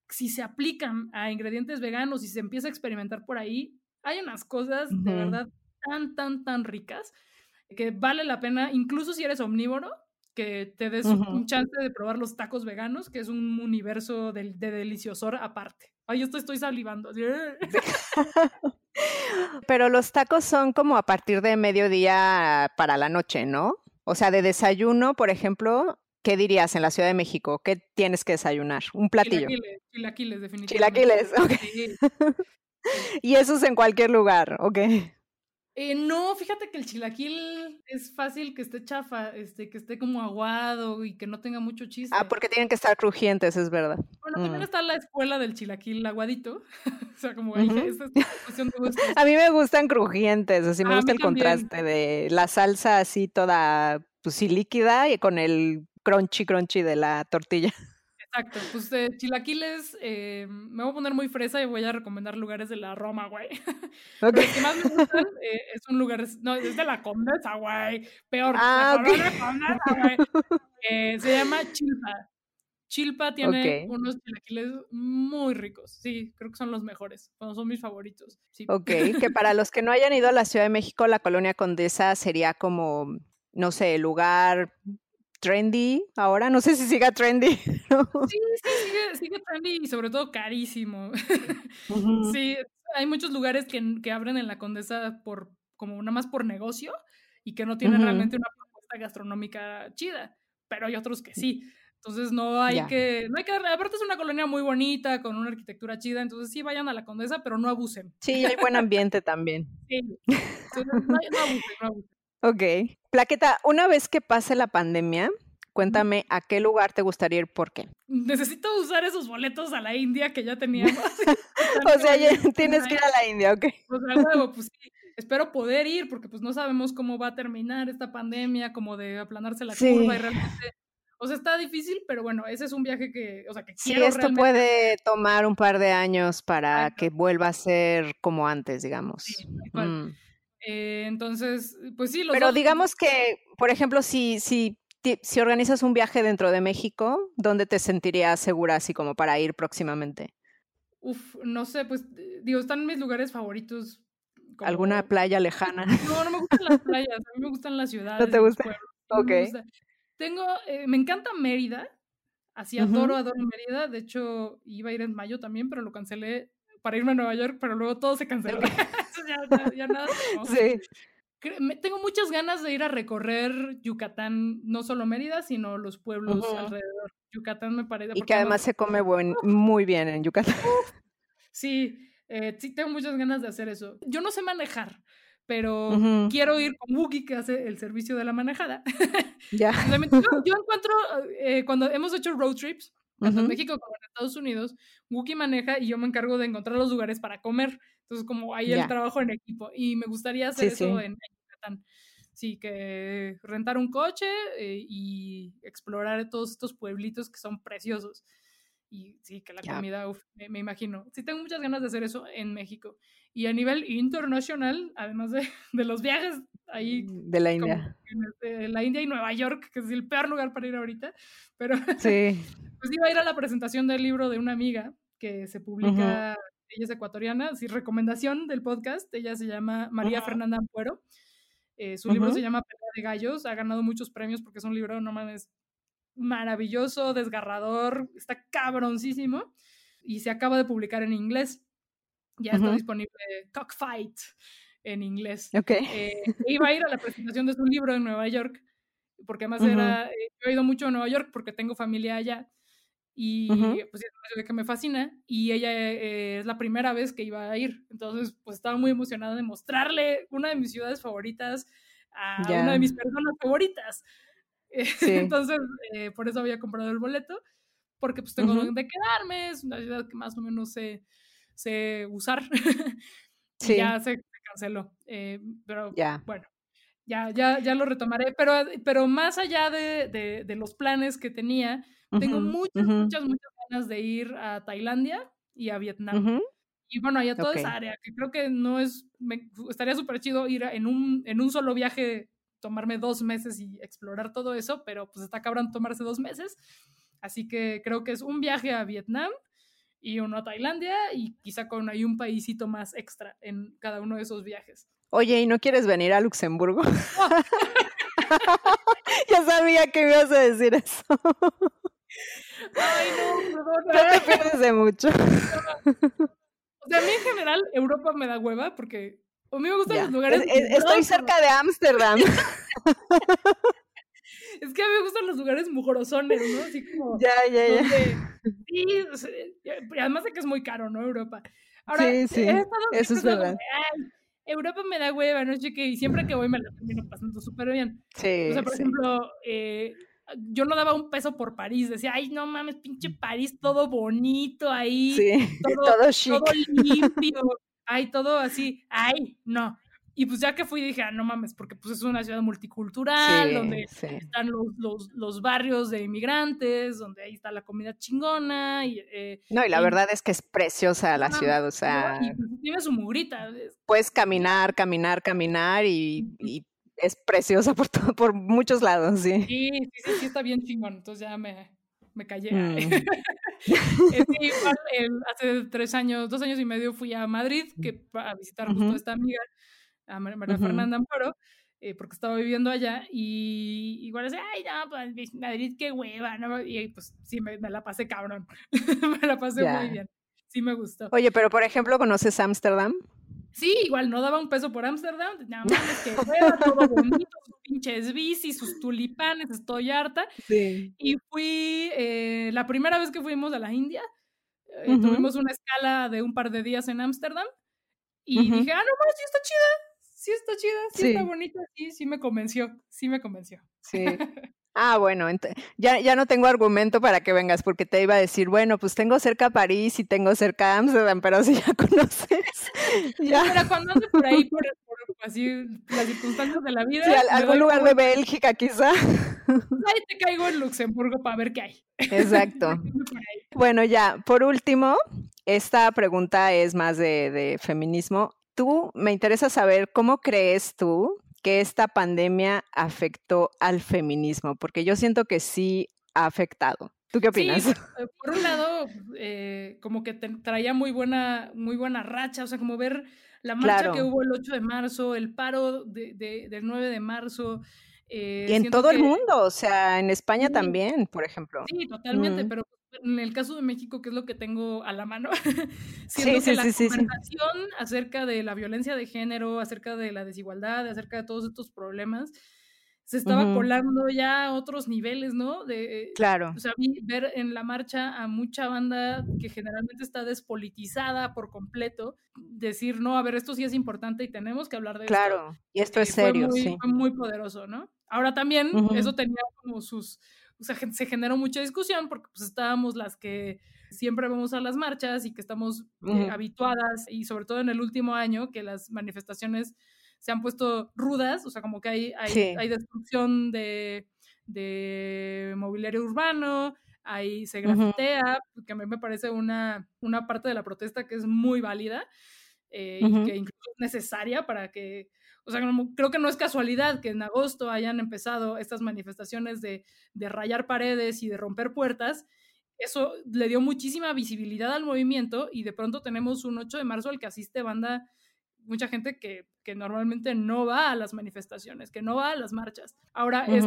si se aplican a ingredientes veganos y se empieza a experimentar por ahí, hay unas cosas de verdad tan, tan, tan ricas que vale la pena, incluso si eres omnívoro, que te des un chance de probar los tacos veganos, que es un universo de, de deliciosor aparte. Ay, esto estoy salivando. Pero los tacos son como a partir de mediodía para la noche, ¿no? O sea, de desayuno, por ejemplo, ¿qué dirías en la Ciudad de México? ¿Qué tienes que desayunar? Un platillo. Chilaquiles, chilaquiles definitivamente. Chilaquiles, ok. y eso es en cualquier lugar, ok. Eh, no, fíjate que el chilaquil es fácil que esté chafa, este, que esté como aguado y que no tenga mucho chiste. Ah, porque tienen que estar crujientes, es verdad. Bueno, también mm. está la escuela del chilaquil aguadito. o sea, como uh esta es cuestión de A mí me gustan crujientes, así me gusta el contraste de la salsa así toda, pues sí, líquida y con el crunchy crunchy de la tortilla. Exacto, pues de chilaquiles eh, me voy a poner muy fresa y voy a recomendar lugares de la Roma, güey. Okay. Los que más me gustan eh, es un lugar, no, es de la Condesa, güey. Peor, ah, la güey. Eh, se llama Chilpa. Chilpa tiene unos chilaquiles muy ricos. Sí, creo que son los mejores. son mis favoritos. Sí. Ok, que para los que no hayan ido a la Ciudad de México, la colonia Condesa sería como, no sé, el lugar trendy ahora, no sé si siga trendy. Sí, sí, sigue, trendy y sobre todo carísimo. Sí, hay muchos lugares que, abren en la Condesa por como nada más por negocio y que no tienen realmente una propuesta gastronómica chida, pero hay otros que sí. Entonces no hay que, no hay que, aparte es una colonia muy bonita, con una arquitectura chida, entonces sí vayan a la Condesa, pero no abusen. Sí, hay buen ambiente también. Sí, entonces no, no abusen, no abusen. Ok. Plaqueta, una vez que pase la pandemia, cuéntame a qué lugar te gustaría ir, por qué. Necesito usar esos boletos a la India que ya teníamos. o sea, ya tienes que ir a la India, ok. O sea, pues sí, espero poder ir porque pues no sabemos cómo va a terminar esta pandemia, como de aplanarse la curva y realmente... O sea, está difícil, pero bueno, ese es un viaje que, o sea, que sí, esto puede tomar un par de años para que vuelva a ser como antes, digamos. Sí, eh, entonces, pues sí. Los Pero digamos que, por ejemplo, si, si, si organizas un viaje dentro de México, ¿dónde te sentirías segura así como para ir próximamente? Uf, no sé, pues digo, están mis lugares favoritos. ¿Alguna playa lejana? No, no me gustan las playas, a mí me gustan las ciudades. ¿No te gusta? Ok. Tengo, eh, me encanta Mérida, así adoro, adoro Mérida, de hecho iba a ir en mayo también, pero lo cancelé para irme a Nueva York, pero luego todo se canceló. Ya, nada. Sí. Tengo muchas ganas de ir a recorrer Yucatán, no solo Mérida, sino los pueblos alrededor. Yucatán me parece. Y que además se come buen, muy bien en Yucatán. Sí, eh, sí, tengo muchas ganas de hacer eso. Yo no sé manejar, pero quiero ir con Wookie, que hace el servicio de la manejada. Ya. yo, encuentro, eh, cuando hemos hecho road trips, tanto en México como en Estados Unidos, Wookie maneja y yo me encargo de encontrar los lugares para comer. Entonces, como ahí el trabajo en equipo. Y me gustaría hacer eso En, Yucatán. Sí, que rentar un coche eh, y explorar todos estos pueblitos que son preciosos. Y sí, que la comida, me, imagino. Sí, tengo muchas ganas de hacer eso en México. Y a nivel internacional, además de, de los viajes ahí. Mm, de la India. De la India y Nueva York, que es el peor lugar para ir ahorita. Pero sí. pues iba a ir a la presentación del libro de una amiga que se publica, ella es ecuatoriana, sí, recomendación del podcast, ella se llama María Fernanda Ampuero. Eh, su libro se llama Pelea de Gallos, ha ganado muchos premios porque es un libro, no mames, maravilloso, desgarrador, está cabroncísimo y se acaba de publicar en inglés. Ya está disponible Cockfight en inglés. Ok. Eh, iba a ir a la presentación de su libro en Nueva York, porque además era, eh, yo he ido mucho a Nueva York porque tengo familia allá y pues es una ciudad que me fascina y ella eh, es la primera vez que iba a ir, entonces pues estaba muy emocionada de mostrarle una de mis ciudades favoritas a una de mis personas favoritas. entonces por por eso había comprado el boleto, porque pues tengo donde quedarme, es una ciudad que más o menos sé, sé usar. sí. ya se, canceló, eh, pero bueno ya, ya, ya lo retomaré, pero, pero más allá de, de, los planes que tenía, tengo muchas, muchas, muchas ganas de ir a Tailandia y a Vietnam. Y bueno, a toda esa área, que creo que no es, me, estaría súper chido ir en un, en un solo viaje, tomarme dos meses y explorar todo eso, pero pues está cabrón tomarse dos meses. Así que creo que es un viaje a Vietnam y uno a Tailandia y quizá con ahí un paísito más extra en cada uno de esos viajes. Oye, ¿y no quieres venir a Luxemburgo? ya sabía que ibas a decir eso. Ay, no, perdón. No te pierdes de mucho. O sea, a mí en general Europa me da hueva porque a mí me gustan los lugares. estoy cerca de Ámsterdam. es que a mí me gustan los lugares mugrosones, ¿no? Así como. Ya, ya, ya. sí, además de que es muy caro, ¿no? Europa. Ahora, sí, sí. Eso es verdad. Europa me da hueva, no sé qué, y siempre que voy me la termino pasando súper bien. Sí. O sea, por ejemplo, eh, yo no daba un peso por París, decía, ay, no mames, pinche París, todo bonito ahí, sí, todo, chic. todo limpio, ay, todo así, ay, no. Y pues ya que fui dije, ah, no mames, porque pues es una ciudad multicultural, donde están los, los, los, barrios de inmigrantes, donde ahí está la comida chingona. Y, eh, no, y la verdad es que es preciosa la ciudad, o sea... Y pues, tiene su mugrita. Puedes caminar, caminar, caminar y, y es preciosa por, todo, por muchos lados, sí. Sí, sí, sí, está bien chingón, entonces ya me, me callé. Mm. hace tres años, dos años y medio fui a Madrid que, a visitar justo a esta amiga a María Fernanda Amparo, eh, porque estaba viviendo allá, y igual decía, ay, no, pues Madrid, qué hueva, ¿no? Y pues sí, me, la pasé cabrón, me la pasé muy bien, sí me gustó. Oye, pero por ejemplo, ¿conoces Ámsterdam? Sí, igual no daba un peso por Ámsterdam, nada más que hueva, todo bonito, sus pinches bicis, sus tulipanes, estoy harta. Sí. Y fui, eh, la primera vez que fuimos a la India, eh, tuvimos una escala de un par de días en Ámsterdam, y dije, ah, no más, sí está chida, sí está chida, sí, está bonita, sí, sí me convenció, sí me convenció. Sí. Ah, bueno, ya, ya no tengo argumento para que vengas, porque te iba a decir, bueno, pues tengo cerca París y tengo cerca Ámsterdam, pero si ya conoces. ya. Pero cuando ando por ahí, por, así, las circunstancias de la vida. Sí, algún lugar de Bélgica, quizá. Ahí te caigo en Luxemburgo para ver qué hay. Exacto. bueno, ya, por último, esta pregunta es más de, de feminismo tú, me interesa saber cómo crees tú que esta pandemia afectó al feminismo, porque yo siento que sí ha afectado. ¿Tú qué opinas? Sí, eh, por un lado, eh, como que traía muy buena, muy buena racha, o sea, como ver la marcha que hubo el 8 de marzo, el paro de, del 9 de marzo. Eh, y en todo el mundo, o sea, en España también, por ejemplo. Sí, totalmente, pero en el caso de México, que es lo que tengo a la mano, siento que la conversación acerca de la violencia de género, acerca de la desigualdad, acerca de todos estos problemas, se estaba colando ya a otros niveles, ¿no? De, claro. O sea, ver en la marcha a mucha banda que generalmente está despolitizada por completo, decir, no, a ver, esto sí es importante y tenemos que hablar de esto. Claro, y esto es serio, muy, sí. Fue muy poderoso, ¿no? Ahora también eso tenía como sus o sea, se generó mucha discusión porque pues estábamos las que siempre vamos a las marchas y que estamos eh, habituadas y sobre todo en el último año que las manifestaciones se han puesto rudas, o sea, como que hay, hay, destrucción de, de, mobiliario urbano, ahí se grafitea, que a mí me parece una, una parte de la protesta que es muy válida eh, y que incluso es necesaria para que o sea, creo que no es casualidad que en agosto hayan empezado estas manifestaciones de, de rayar paredes y de romper puertas. Eso le dio muchísima visibilidad al movimiento y de pronto tenemos un 8 de marzo al que asiste banda, mucha gente que, que normalmente no va a las manifestaciones, que no va a las marchas. Ahora, es,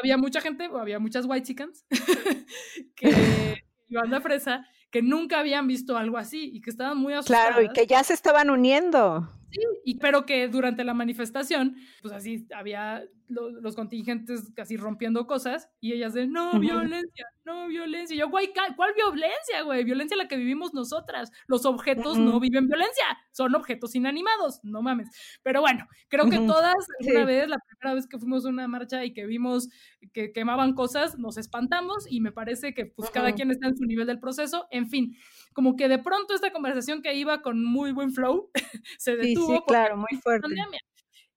había mucha gente, o había muchas white chickens, que, y banda fresa, que nunca habían visto algo así y que estaban muy asustadas. Claro, y que ya se estaban uniendo. Sí, y, pero que durante la manifestación, pues así había los contingentes casi rompiendo cosas y ellas de no violencia, no violencia. Y yo, güey, ¿cuál violencia, güey? Violencia la que vivimos nosotras. Los objetos no viven violencia, son objetos inanimados, no mames. Pero bueno, creo que todas, una vez, la primera vez que fuimos a una marcha y que vimos que quemaban cosas, nos espantamos y me parece que pues cada quien está en su nivel del proceso. En fin, como que de pronto esta conversación que iba con muy buen flow se detuvo. Sí, claro, muy fuerte.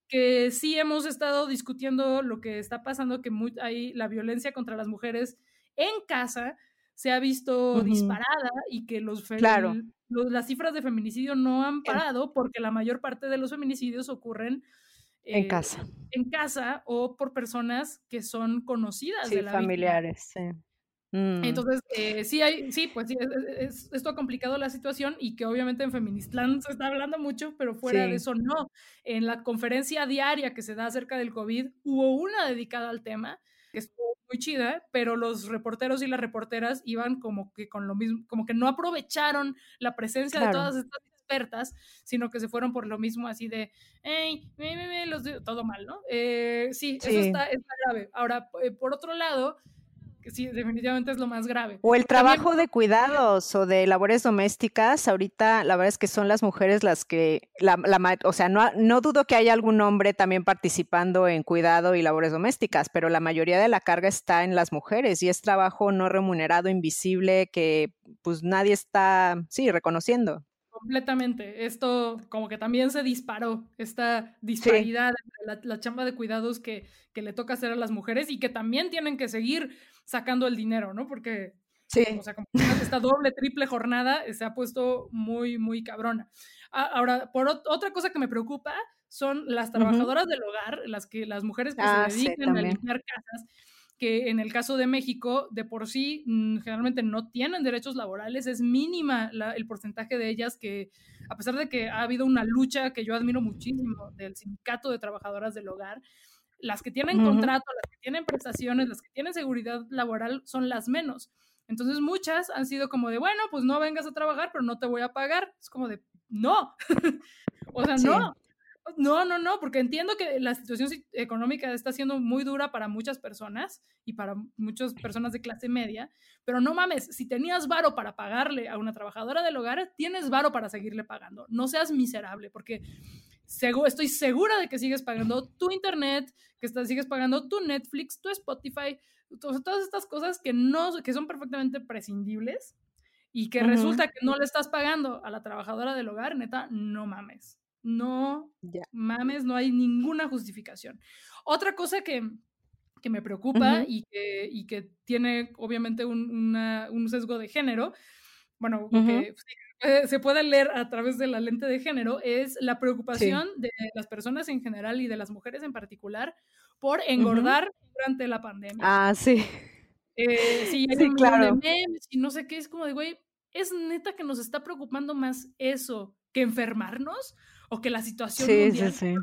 Que sí hemos estado discutiendo lo que está pasando, que muy, hay la violencia contra las mujeres en casa se ha visto disparada y que los, claro. las cifras de feminicidio no han parado porque la mayor parte de los feminicidios ocurren en eh, casa. En casa o por personas que son conocidas de la familiares, sí. Mm. Entonces, eh, sí hay, sí, pues sí, esto ha complicado la situación y que obviamente en Feministland se está hablando mucho, pero fuera de eso no. En la conferencia diaria que se da acerca del COVID, hubo una dedicada al tema, que estuvo muy chida, pero los reporteros y las reporteras iban como que con lo mismo, como que no aprovecharon la presencia de todas estas expertas, sino que se fueron por lo mismo así de, hey, me, me, los todo mal, ¿no? Eh, sí, eso está, está grave. Ahora, eh, por otro lado, sí, definitivamente es lo más grave. O el trabajo de cuidados o de labores domésticas, ahorita la verdad es que son las mujeres las que, la, la, o sea, no, no dudo que haya algún hombre también participando en cuidado y labores domésticas, pero la mayoría de la carga está en las mujeres y es trabajo no remunerado, invisible, que pues nadie está, sí, reconociendo completamente. Esto como que también se disparó, esta disparidad, la, la, chamba de cuidados que, que, le toca hacer a las mujeres y que también tienen que seguir sacando el dinero, ¿no? Porque, sí. o sea, como esta doble, triple jornada se ha puesto muy, muy cabrona. Ahora, por otra cosa que me preocupa son las trabajadoras del hogar, las que las mujeres que se ah, dedican a limpiar casas que en el caso de México, de por sí, mm, generalmente no tienen derechos laborales, es mínima el porcentaje de ellas que, a pesar de que ha habido una lucha que yo admiro muchísimo del sindicato de trabajadoras del hogar, las que tienen contrato, las que tienen prestaciones, las que tienen seguridad laboral son las menos. Entonces muchas han sido como de, bueno, pues no vengas a trabajar, pero no te voy a pagar. Es como de, no. o sea, no. No, no, no, porque entiendo que la situación económica está siendo muy dura para muchas personas y para muchas personas de clase media, pero no mames, si tenías varo para pagarle a una trabajadora del hogar, tienes varo para seguirle pagando. No seas miserable, porque estoy segura de que sigues pagando tu internet, que estás, sigues pagando tu Netflix, tu Spotify, todas estas cosas que, no, que son perfectamente prescindibles y que resulta que no le estás pagando a la trabajadora del hogar, neta, no mames. No mames, no hay ninguna justificación. Otra cosa que, me preocupa y, que, y, que, tiene obviamente un, un sesgo de género, bueno, que se puede leer a través de la lente de género, es la preocupación de las personas en general y de las mujeres en particular por engordar durante la pandemia. Ah, sí. Eh, sí, claro. memes y no sé qué, es como de, güey, es neta que nos está preocupando más eso que enfermarnos o que la situación mundial. Sí, sí.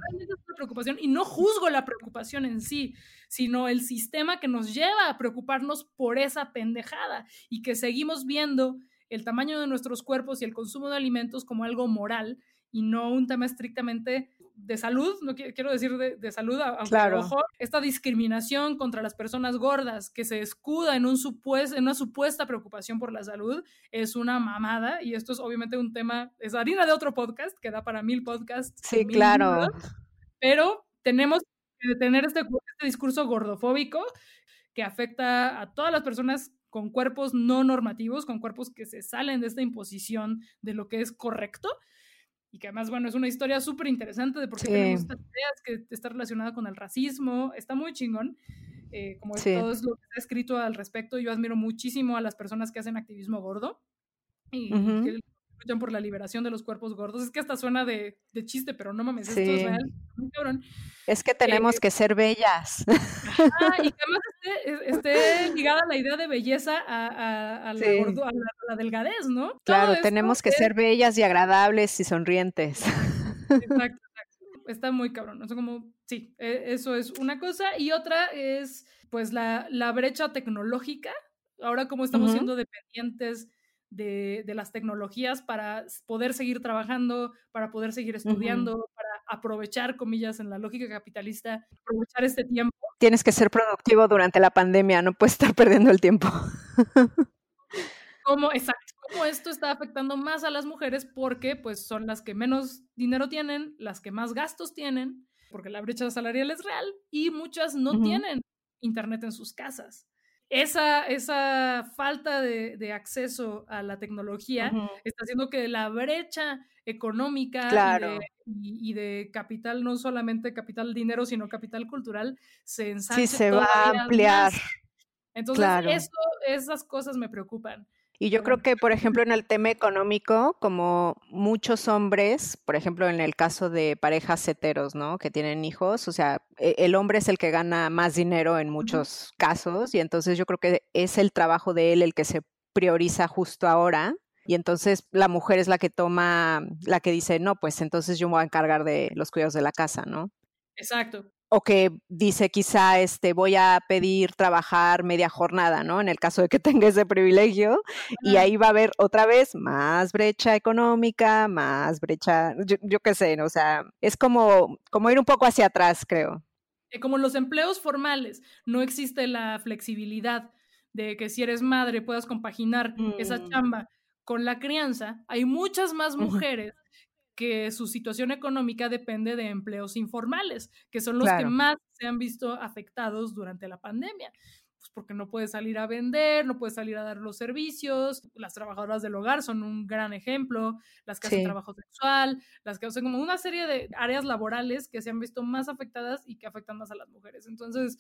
preocupación y no juzgo la preocupación en sí, sino el sistema que nos lleva a preocuparnos por esa pendejada y que seguimos viendo el tamaño de nuestros cuerpos y el consumo de alimentos como algo moral y no un tema estrictamente de salud, no quiero decir de, salud, aunque claro. ojo, esta discriminación contra las personas gordas que se escuda en, un en una supuesta preocupación por la salud es una mamada y esto es obviamente un tema, es harina de otro podcast que da para mil podcasts. Sí, claro. pero tenemos que tener este, este discurso gordofóbico que afecta a todas las personas con cuerpos no normativos, con cuerpos que se salen de esta imposición de lo que es correcto. Y que además, bueno, es una historia súper interesante de por qué tenemos estas ideas que está relacionada con el racismo, está muy chingón. Eh, como todo es lo que está escrito al respecto, yo admiro muchísimo a las personas que hacen activismo gordo y, que luchan por la liberación de los cuerpos gordos. Es que hasta suena de, de chiste, pero no mames, esto es real, cabrón. Es que tenemos eh, que ser bellas. y que además esté, ligada la idea de belleza a, a, la, delgadez, ¿no? Claro, tenemos que ser bellas y agradables y sonrientes. Exacto, Está muy cabrón. O sea, como, sí, e, eso es una cosa. Y otra es, pues, la, la brecha tecnológica. Ahora, como estamos siendo dependientes de, las tecnologías para poder seguir trabajando, para poder seguir estudiando, para aprovechar, comillas, en la lógica capitalista, aprovechar este tiempo. Tienes que ser productivo durante la pandemia, no puedes estar perdiendo el tiempo. ¿Cómo, exacto, cómo esto está afectando más a las mujeres porque pues son las que menos dinero tienen, las que más gastos tienen, porque la brecha salarial es real y muchas no tienen internet en sus casas esa, esa falta de, acceso a la tecnología está haciendo que la brecha económica y, de, capital, no solamente capital dinero, sino capital cultural, se ensanche. Sí, se va a ampliar. Entonces, eso, esas cosas me preocupan. Y yo creo que, por ejemplo, en el tema económico, como muchos hombres, por ejemplo, en el caso de parejas heteros, ¿no? Que tienen hijos, o sea, e, el hombre es el que gana más dinero en muchos casos y entonces yo creo que es el trabajo de él el que se prioriza justo ahora. Y entonces la mujer es la que toma, la que dice, no, pues entonces yo me voy a encargar de los cuidados de la casa, ¿no? Exacto o que dice quizá este voy a pedir trabajar media jornada, ¿no? En el caso de que tenga ese privilegio y ahí va a haber otra vez más brecha económica, más brecha, yo, qué sé, o sea, es como como ir un poco hacia atrás, creo. Eh, como los empleos formales, no existe la flexibilidad de que si eres madre puedas compaginar esa mm. chamba con la crianza. Hay muchas más mujeres que su situación económica depende de empleos informales, que son los que más se han visto afectados durante la pandemia. Pues porque no puedes salir a vender, no puedes salir a dar los servicios. Las trabajadoras del hogar son un gran ejemplo, las que hacen trabajo sexual, las que hacen como una serie de áreas laborales que se han visto más afectadas y que afectan más a las mujeres. Entonces,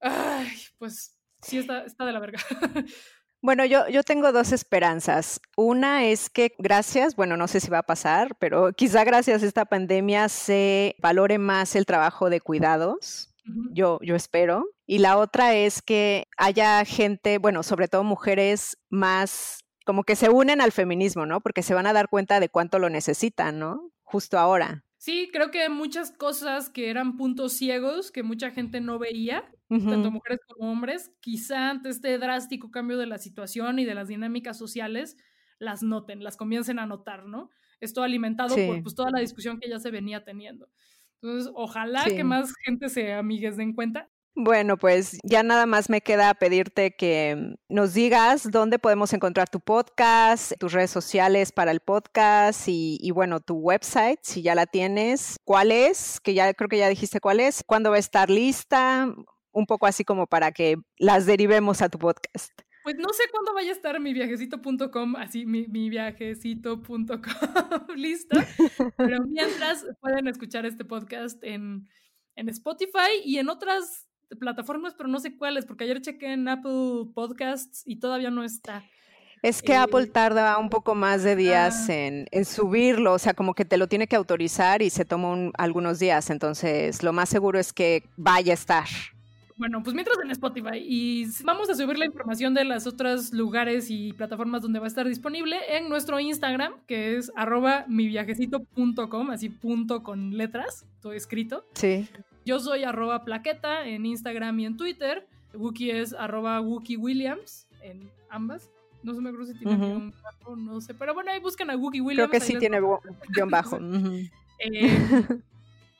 ay, pues sí está, está de la verga. Bueno, yo, yo tengo dos esperanzas. Una es que gracias, bueno, no sé si va a pasar, pero quizá gracias a esta pandemia se valore más el trabajo de cuidados. Yo, yo espero. Y la otra es que haya gente, bueno, sobre todo mujeres más como que se unen al feminismo, ¿no? Porque se van a dar cuenta de cuánto lo necesitan, ¿no? Justo ahora. Sí, creo que muchas cosas que eran puntos ciegos que mucha gente no veía, tanto mujeres como hombres, quizá ante este drástico cambio de la situación y de las dinámicas sociales, las noten, las comiencen a notar, ¿no? Esto alimentado por pues, toda la discusión que ya se venía teniendo. Entonces, ojalá que más gente se amigues den cuenta. Bueno, pues ya nada más me queda pedirte que nos digas dónde podemos encontrar tu podcast, tus redes sociales para el podcast y, bueno, tu website, si ya la tienes, cuál es, que ya creo que ya dijiste cuál es, cuándo va a estar lista, un poco así como para que las derivemos a tu podcast. Pues no sé cuándo vaya a estar mi viajecito.com, así mi, mi viajecito.com lista, pero mientras pueden escuchar este podcast en, en Spotify y en otras plataformas, pero no sé cuáles, porque ayer chequé en Apple Podcasts y todavía no está. Es que Apple eh, tarda un poco más de días ah. en, subirlo, o sea, como que te lo tiene que autorizar y se toma algunos días, entonces lo más seguro es que vaya a estar. Bueno, pues mientras en Spotify y vamos a subir la información de los otros lugares y plataformas donde va a estar disponible en nuestro Instagram, que es arroba miviajecito.com, así punto con letras, todo escrito. Sí. Yo soy arroba plaqueta en Instagram y en Twitter. Wookie es arroba Wookie Williams en ambas. No sé me acuerdo si tiene guion bajo, no sé. Pero bueno, ahí buscan a Wookie Williams. Creo que sí tiene guion bajo. Eh,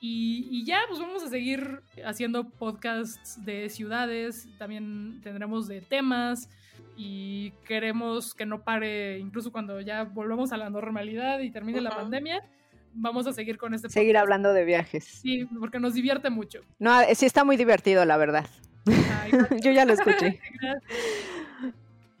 y, ya, pues vamos a seguir haciendo podcasts de ciudades. También tendremos de temas. Y queremos que no pare, incluso cuando ya volvamos a la normalidad y termine la pandemia vamos a seguir con este Seguir hablando de viajes. Sí, porque nos divierte mucho. No, sí está muy divertido, la verdad. Yo ya lo escuché.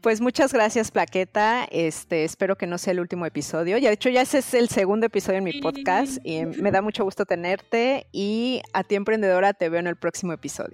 Pues muchas gracias, Plaqueta. Este, espero que no sea el último episodio. Ya de hecho, ya ese es el segundo episodio en mi podcast y me da mucho gusto tenerte. Y a ti, emprendedora, te veo en el próximo episodio.